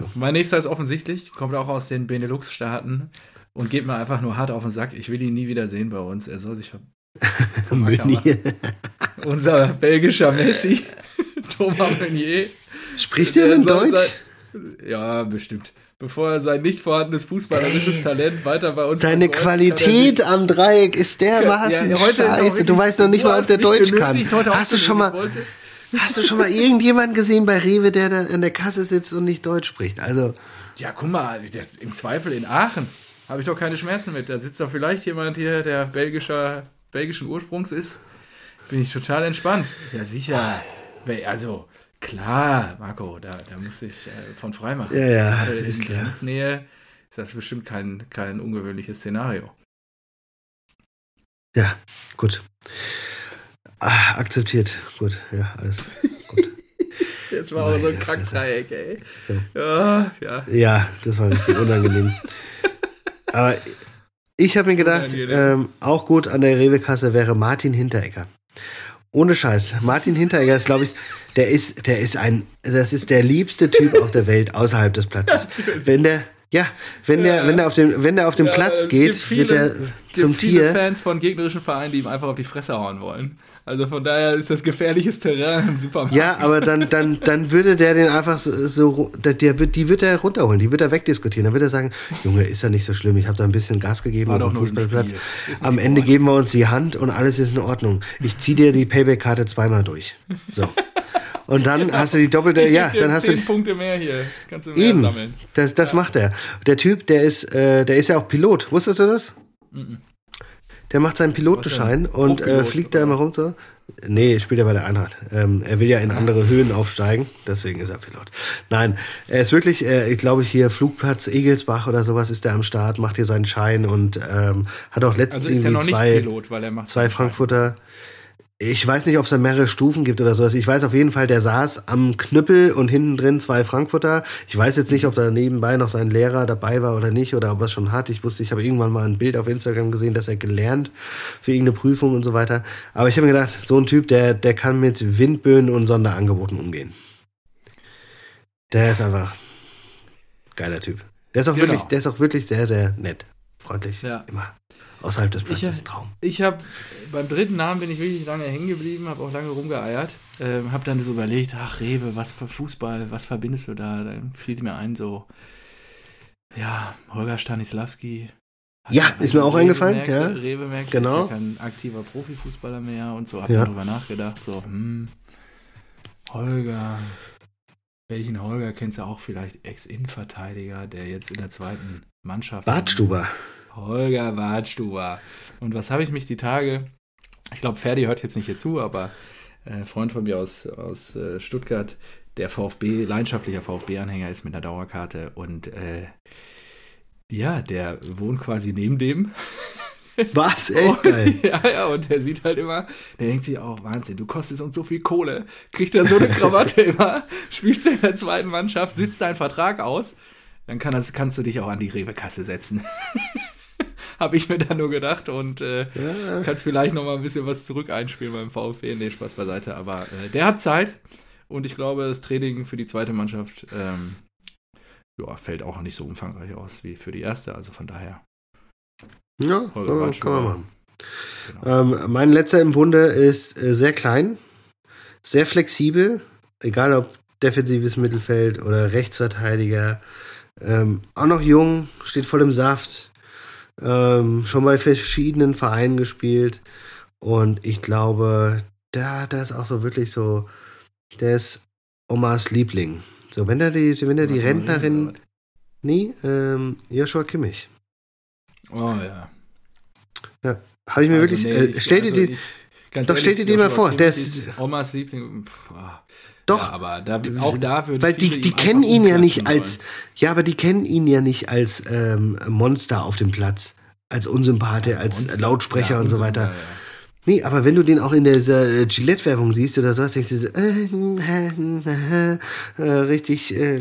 So. Mein nächster ist offensichtlich, kommt auch aus den Benelux-Staaten und geht mir einfach nur hart auf den Sack. Ich will ihn nie wieder sehen bei uns. Er soll sich ver Unser belgischer Messi, Thomas Meunier. Spricht er denn Deutsch? Sein, ja, bestimmt. Bevor er sein nicht vorhandenes fußballerisches Talent weiter bei uns Deine Qualität am Dreieck ist dermaßen ja, scheiße. Du weißt noch nicht mal, ob der Deutsch kann. Hast du schon mal... Hast du schon mal irgendjemanden gesehen bei Rewe, der dann an der Kasse sitzt und nicht Deutsch spricht? Also. Ja, guck mal, das, im Zweifel in Aachen habe ich doch keine Schmerzen mit. Da sitzt doch vielleicht jemand hier, der belgischer, belgischen Ursprungs ist. Bin ich total entspannt. Ja, sicher. Also, klar, Marco, da, da muss ich äh, von frei machen. Ja, ja. Gerade in Grenznähe ist das bestimmt kein, kein ungewöhnliches Szenario. Ja, gut. Ah, akzeptiert. Gut, ja, alles gut. Jetzt war auch so ein Kackdreieck, ey. So. Ja, ja. ja, das war richtig unangenehm. Aber ich habe mir gedacht, ähm, auch gut an der Rewe-Kasse wäre Martin Hinteregger. Ohne Scheiß. Martin Hinteregger ist, glaube ich, der ist, der ist ein, das ist der liebste Typ auf der Welt außerhalb des Platzes. Wenn der, ja, wenn ja, der, wenn der auf dem, wenn der auf dem ja, Platz geht, viele, wird er zum Tier. Es gibt Fans von gegnerischen Vereinen, die ihm einfach auf die Fresse hauen wollen. Also von daher ist das gefährliches Terrain im Supermarkt. Ja, aber dann, dann, dann würde der den einfach so, der wird, die wird er runterholen, die wird er wegdiskutieren. Dann würde er sagen, Junge, ist ja nicht so schlimm, ich habe da ein bisschen Gas gegeben auf dem Fußballplatz. Am Ende geben wir uns die Hand und alles ist in Ordnung. Ich ziehe dir die Payback-Karte zweimal durch. So. Und dann ja, hast du die doppelte, ja, dann hast du Punkte mehr hier. Das kannst du mehr eben, sammeln. Das, das ja. macht er. Der Typ, der ist, äh, der ist ja auch Pilot. Wusstest du das? Mhm. Der macht seinen Pilotenschein und äh, fliegt da immer rum so. Nee, spielt er bei der Eintracht. Ähm, er will ja in andere Höhen aufsteigen, deswegen ist er Pilot. Nein, er ist wirklich, äh, ich glaube hier Flugplatz Egelsbach oder sowas ist er am Start, macht hier seinen Schein und ähm, hat auch letztens also irgendwie zwei, Pilot, zwei Frankfurter. Schein. Ich weiß nicht, ob es da mehrere Stufen gibt oder sowas. Ich weiß auf jeden Fall, der saß am Knüppel und hinten drin zwei Frankfurter. Ich weiß jetzt nicht, ob da nebenbei noch sein Lehrer dabei war oder nicht oder ob er es schon hat. Ich wusste, ich habe irgendwann mal ein Bild auf Instagram gesehen, dass er gelernt für irgendeine Prüfung und so weiter. Aber ich habe mir gedacht, so ein Typ, der, der kann mit Windböen und Sonderangeboten umgehen. Der ist einfach geiler Typ. Der ist auch genau. wirklich, der ist auch wirklich sehr, sehr nett. Freundlich. Ja. Immer außerhalb des Platzes. Ich, Traum. Ich habe beim dritten Namen bin ich wirklich lange hängen geblieben, habe auch lange rumgeeiert, äh, habe dann so überlegt, ach Rewe, was für Fußball, was verbindest du da? Dann fiel mir ein so, ja, Holger Stanislawski. Ja, ist mir auch Rewe eingefallen. Merke, ja. Rewe merkt, genau. ist ja kein aktiver Profifußballer mehr und so. Habe ja. darüber nachgedacht, so, hm, Holger, welchen Holger kennst du auch vielleicht Ex-Innenverteidiger, der jetzt in der zweiten Mannschaft. Bartstuber. Holger Wartstuber. Und was habe ich mich die Tage, ich glaube, Ferdi hört jetzt nicht hier zu, aber ein äh, Freund von mir aus, aus äh, Stuttgart, der VfB, leidenschaftlicher VfB-Anhänger ist mit einer Dauerkarte und äh, ja, der wohnt quasi neben dem. Was? Echt geil. ja, ja, und der sieht halt immer, der denkt sich auch, Wahnsinn, du kostest uns so viel Kohle, kriegt er so eine Krawatte immer, spielst in der zweiten Mannschaft, sitzt deinen Vertrag aus, dann kann das, kannst du dich auch an die Rewe-Kasse setzen. habe ich mir da nur gedacht und äh, ja. kannst vielleicht noch mal ein bisschen was zurück einspielen beim VfB. Nee, Spaß beiseite, aber äh, der hat Zeit und ich glaube, das Training für die zweite Mannschaft ähm, ja, fällt auch nicht so umfangreich aus wie für die erste, also von daher. Ja, kann, kann man machen. Genau. Ähm, mein letzter im Bunde ist äh, sehr klein, sehr flexibel, egal ob defensives Mittelfeld oder Rechtsverteidiger. Ähm, auch noch jung, steht voll im Saft. Ähm, schon bei verschiedenen Vereinen gespielt. Und ich glaube, da, da ist auch so wirklich so, der ist Omas Liebling. So, wenn er die, wenn er die Rentnerin. Nee, ähm, Joshua Kimmich. Oh ja. Ja, habe ich mir also, wirklich. Nee, äh, stell dir also die. Doch, ehrlich, stell dir den mal vor. Der ist, Omas Liebling. Pff, ah. Doch. Ja, aber da, auch da würde Weil die, die kennen ihn ja nicht als. Wollen. Ja, aber die kennen ihn ja nicht als ähm, Monster auf dem Platz. Als Unsympath, ja, als Monster. Lautsprecher ja, und so weiter. Ja, Nee, aber wenn du den auch in dieser äh, Gillette-Werbung siehst oder sowas, denkst du so, äh, äh, richtig, äh,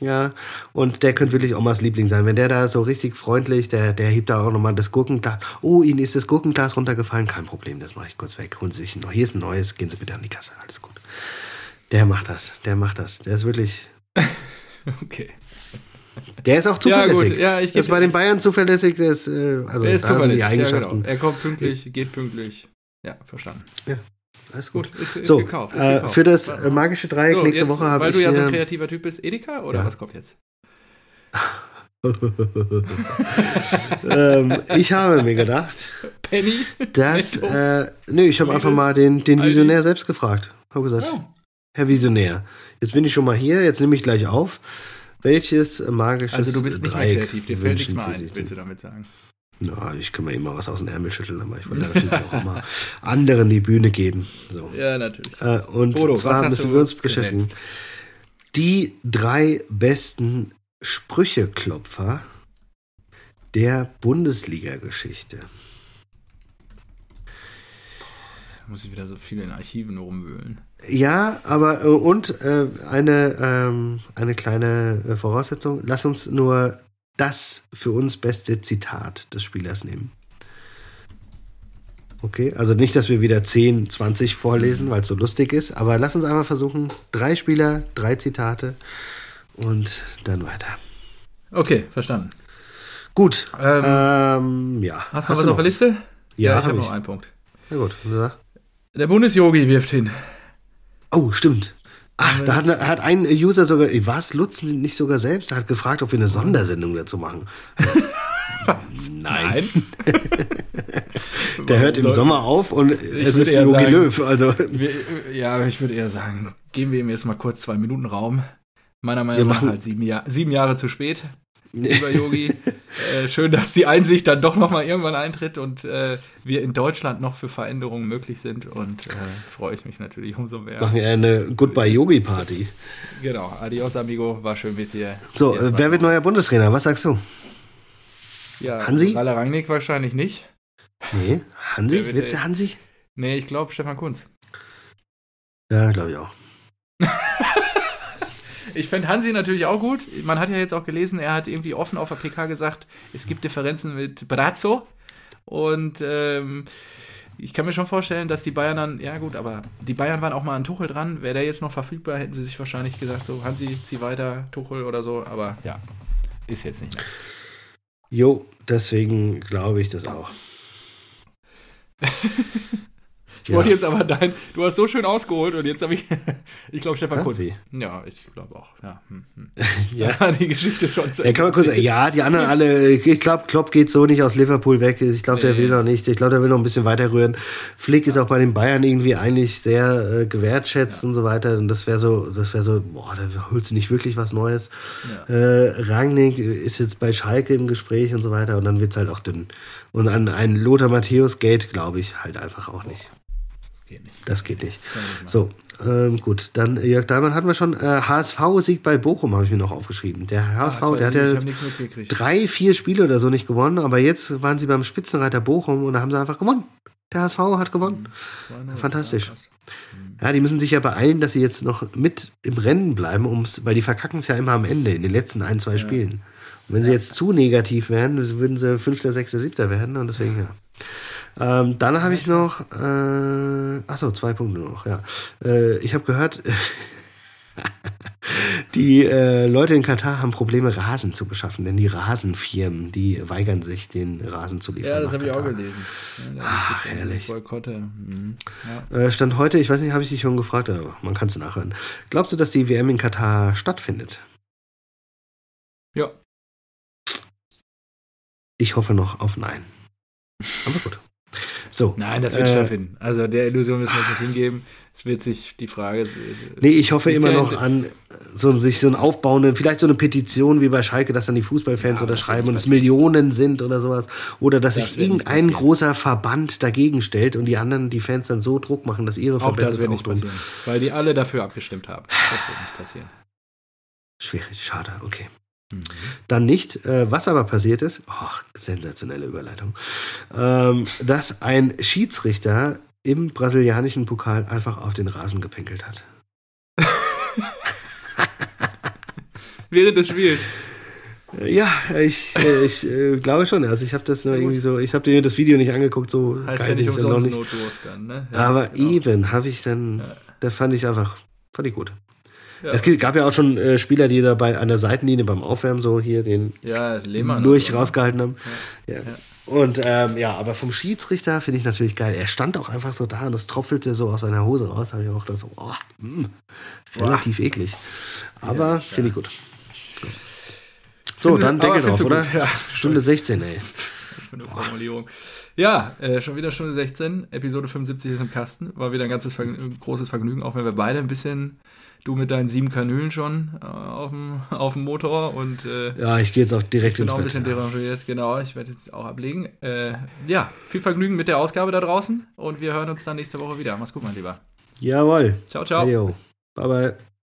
ja. Und der könnte wirklich Omas Liebling sein. Wenn der da so richtig freundlich, der, der hebt da auch nochmal das Gurkenglas. Oh, Ihnen ist das Gurkenglas runtergefallen. Kein Problem, das mache ich kurz weg. Holen Sie sich noch. Hier ist ein neues. Gehen Sie bitte an die Kasse. Alles gut. Der macht das. Der macht das. Der ist wirklich. okay. Der ist auch zuverlässig. Ja, ja, das ist bei den Bayern zuverlässig. Der ist, äh, also der ist da sind die Eigenschaften. Ja, genau. Er kommt pünktlich, geht pünktlich. Ja, verstanden. Ja, alles gut. gut ist, ist so, gekauft, ist äh, gekauft. Für das äh, magische Dreieck so, nächste jetzt, Woche habe ich. Weil du ja so ein kreativer Typ bist, Edeka oder was kommt jetzt? ähm, ich habe mir gedacht, Penny, dass, äh, nö, ich habe einfach mal den, den Visionär selbst gefragt. Habe gesagt, oh. Herr Visionär, jetzt bin ich schon mal hier, jetzt nehme ich gleich auf. Welches magisches Also du bist nicht Dreieck mehr kreativ, dir fällt nichts mehr ein, willst du damit sagen? Na, ich kann mir immer was aus dem Ärmel schütteln, aber ich wollte natürlich auch immer anderen die Bühne geben. So. Ja, natürlich. Äh, und Bodo, zwar müssen wir uns beschäftigen. Die drei besten Sprücheklopfer der Bundesliga-Geschichte. Da muss ich wieder so viel in Archiven rumwühlen. Ja, aber äh, und äh, eine, ähm, eine kleine äh, Voraussetzung. Lass uns nur das für uns beste Zitat des Spielers nehmen. Okay, also nicht, dass wir wieder 10, 20 vorlesen, weil es so lustig ist, aber lass uns einfach versuchen, drei Spieler, drei Zitate und dann weiter. Okay, verstanden. Gut. Ähm, ähm, ja. Hast, hast du noch auf der Liste? Ja, ja ich habe hab noch einen Punkt. Na gut. Der Bundesjogi wirft hin. Oh, stimmt. Ach, da hat, hat, ein User sogar, war es Lutz nicht sogar selbst, der hat gefragt, ob wir eine Sondersendung dazu machen. Was? Nein. der hört im Sommer auf und es ist Jogi Löw. Also. ja, ich würde eher sagen, geben wir ihm jetzt mal kurz zwei Minuten Raum. Meiner Meinung nach halt sieben, Jahr, sieben Jahre zu spät lieber Yogi. äh, schön, dass die Einsicht dann doch noch mal irgendwann eintritt und äh, wir in Deutschland noch für Veränderungen möglich sind. Und äh, freue ich mich natürlich umso mehr. Machen wir eine Goodbye Yogi Party. Genau. Adios, amigo. War schön mit dir. So, äh, wer wird neuer Bundestrainer? Was sagst du? Ja, Hansi? Ralle Rangnick wahrscheinlich nicht. Nee, Hansi? Wird, Wird's der Hansi? Nee, ich glaube Stefan Kunz. Ja, glaube ich auch. Ich fände Hansi natürlich auch gut. Man hat ja jetzt auch gelesen, er hat irgendwie offen auf der PK gesagt, es gibt Differenzen mit Brazzo. Und ähm, ich kann mir schon vorstellen, dass die Bayern dann, ja gut, aber die Bayern waren auch mal an Tuchel dran. Wäre der jetzt noch verfügbar, hätten sie sich wahrscheinlich gesagt, so Hansi, zieh weiter, Tuchel oder so. Aber ja, ist jetzt nicht mehr. Jo, deswegen glaube ich das auch. Ich ja. wollte jetzt aber dein, du hast so schön ausgeholt und jetzt habe ich, ich glaube Stefan Kurz. Ja, ich glaube auch. Ja, hm, hm. ja. die Geschichte schon zu ja, kann man kurz, ja, die anderen alle, ich glaube, Klopp geht so nicht aus Liverpool weg. Ich glaube, nee. der will noch nicht. Ich glaube, der will noch ein bisschen weiter rühren. Flick ist auch bei den Bayern irgendwie eigentlich sehr äh, gewertschätzt und so weiter. Und das wäre so, das wäre so, boah, da holst du nicht wirklich was Neues. Äh, Rangnick ist jetzt bei Schalke im Gespräch und so weiter und dann wird es halt auch dünn. Und an einen Lothar Matthäus geht, glaube ich, halt einfach auch nicht geht nicht. Das geht nicht. So, ähm, gut. Dann Jörg Dahlmann hatten wir schon. Äh, HSV-Sieg bei Bochum habe ich mir noch aufgeschrieben. Der HSV, ah, der hat ja drei, vier Spiele oder so nicht gewonnen, aber jetzt waren sie beim Spitzenreiter Bochum und da haben sie einfach gewonnen. Der HSV hat gewonnen. Mhm. Fantastisch. Mhm. Ja, die müssen sich ja beeilen, dass sie jetzt noch mit im Rennen bleiben, ums, weil die verkacken es ja immer am Ende, in den letzten ein, zwei ja. Spielen. Wenn sie jetzt zu negativ wären, würden sie Fünfter, Sechster, Siebter werden und deswegen ja. Ähm, dann habe ich noch, äh, achso, zwei Punkte noch, ja. Äh, ich habe gehört, die äh, Leute in Katar haben Probleme, Rasen zu beschaffen, denn die Rasenfirmen, die weigern sich, den Rasen zu liefern. Ja, das habe ich auch gelesen. Ja, Ach, herrlich. Boykotte. Mhm. Ja. Äh, Stand heute, ich weiß nicht, habe ich dich schon gefragt, aber man kann es nachhören. Glaubst du, dass die WM in Katar stattfindet? Ja. Ich hoffe noch auf Nein. Aber gut. So, Nein, das wird äh, stattfinden. Also der Illusion müssen wir uns nicht hingeben. Es wird sich die Frage. Nee, ich hoffe immer noch an so, sich so ein aufbauende, vielleicht so eine Petition wie bei Schalke, dass dann die Fußballfans ja, unterschreiben und es Millionen sind oder sowas. Oder dass das sich irgendein großer Verband dagegen stellt und die anderen, die Fans dann so Druck machen, dass ihre Verbände auch das wird nicht passieren. Weil die alle dafür abgestimmt haben. Das wird nicht passieren. Schwierig, schade, okay. Mhm. Dann nicht. Äh, was aber passiert ist, oh, sensationelle Überleitung, ähm, dass ein Schiedsrichter im brasilianischen Pokal einfach auf den Rasen gepinkelt hat. Während des Spiels. Ja, ich, äh, ich äh, glaube schon. Also ich habe das nur irgendwie so, ich habe dir das Video nicht angeguckt, so heißt geil ja nicht umsonst noch nicht. Dann, ne? ja, Aber genau. eben habe ich dann, ja. da fand ich einfach, fand ich gut. Ja. Es gab ja auch schon äh, Spieler, die dabei an der Seitenlinie beim Aufwärmen so hier den ja, Lehmann Lurch so, ne? rausgehalten haben. Ja. Und ähm, ja, aber vom Schiedsrichter finde ich natürlich geil. Er stand auch einfach so da und es tropfelte so aus seiner Hose raus. Da habe ich auch gedacht, so, oh, mh, relativ Boah. eklig. Aber finde ich gut. So, dann Deckel drauf, oder? Stunde 16, ey. Was für eine Boah. Formulierung. Ja, äh, schon wieder Stunde 16. Episode 75 ist im Kasten. War wieder ein ganzes Vergnü großes Vergnügen, auch wenn wir beide ein bisschen du mit deinen sieben Kanülen schon äh, auf, dem, auf dem Motor und äh, ja, ich gehe jetzt auch direkt ins Bett. Auch ein bisschen derangiert, genau, ich werde jetzt auch ablegen. Äh, ja, viel Vergnügen mit der Ausgabe da draußen und wir hören uns dann nächste Woche wieder. Mach's gut, mein Lieber. Jawohl. Ciao, ciao. Hey, bye, bye.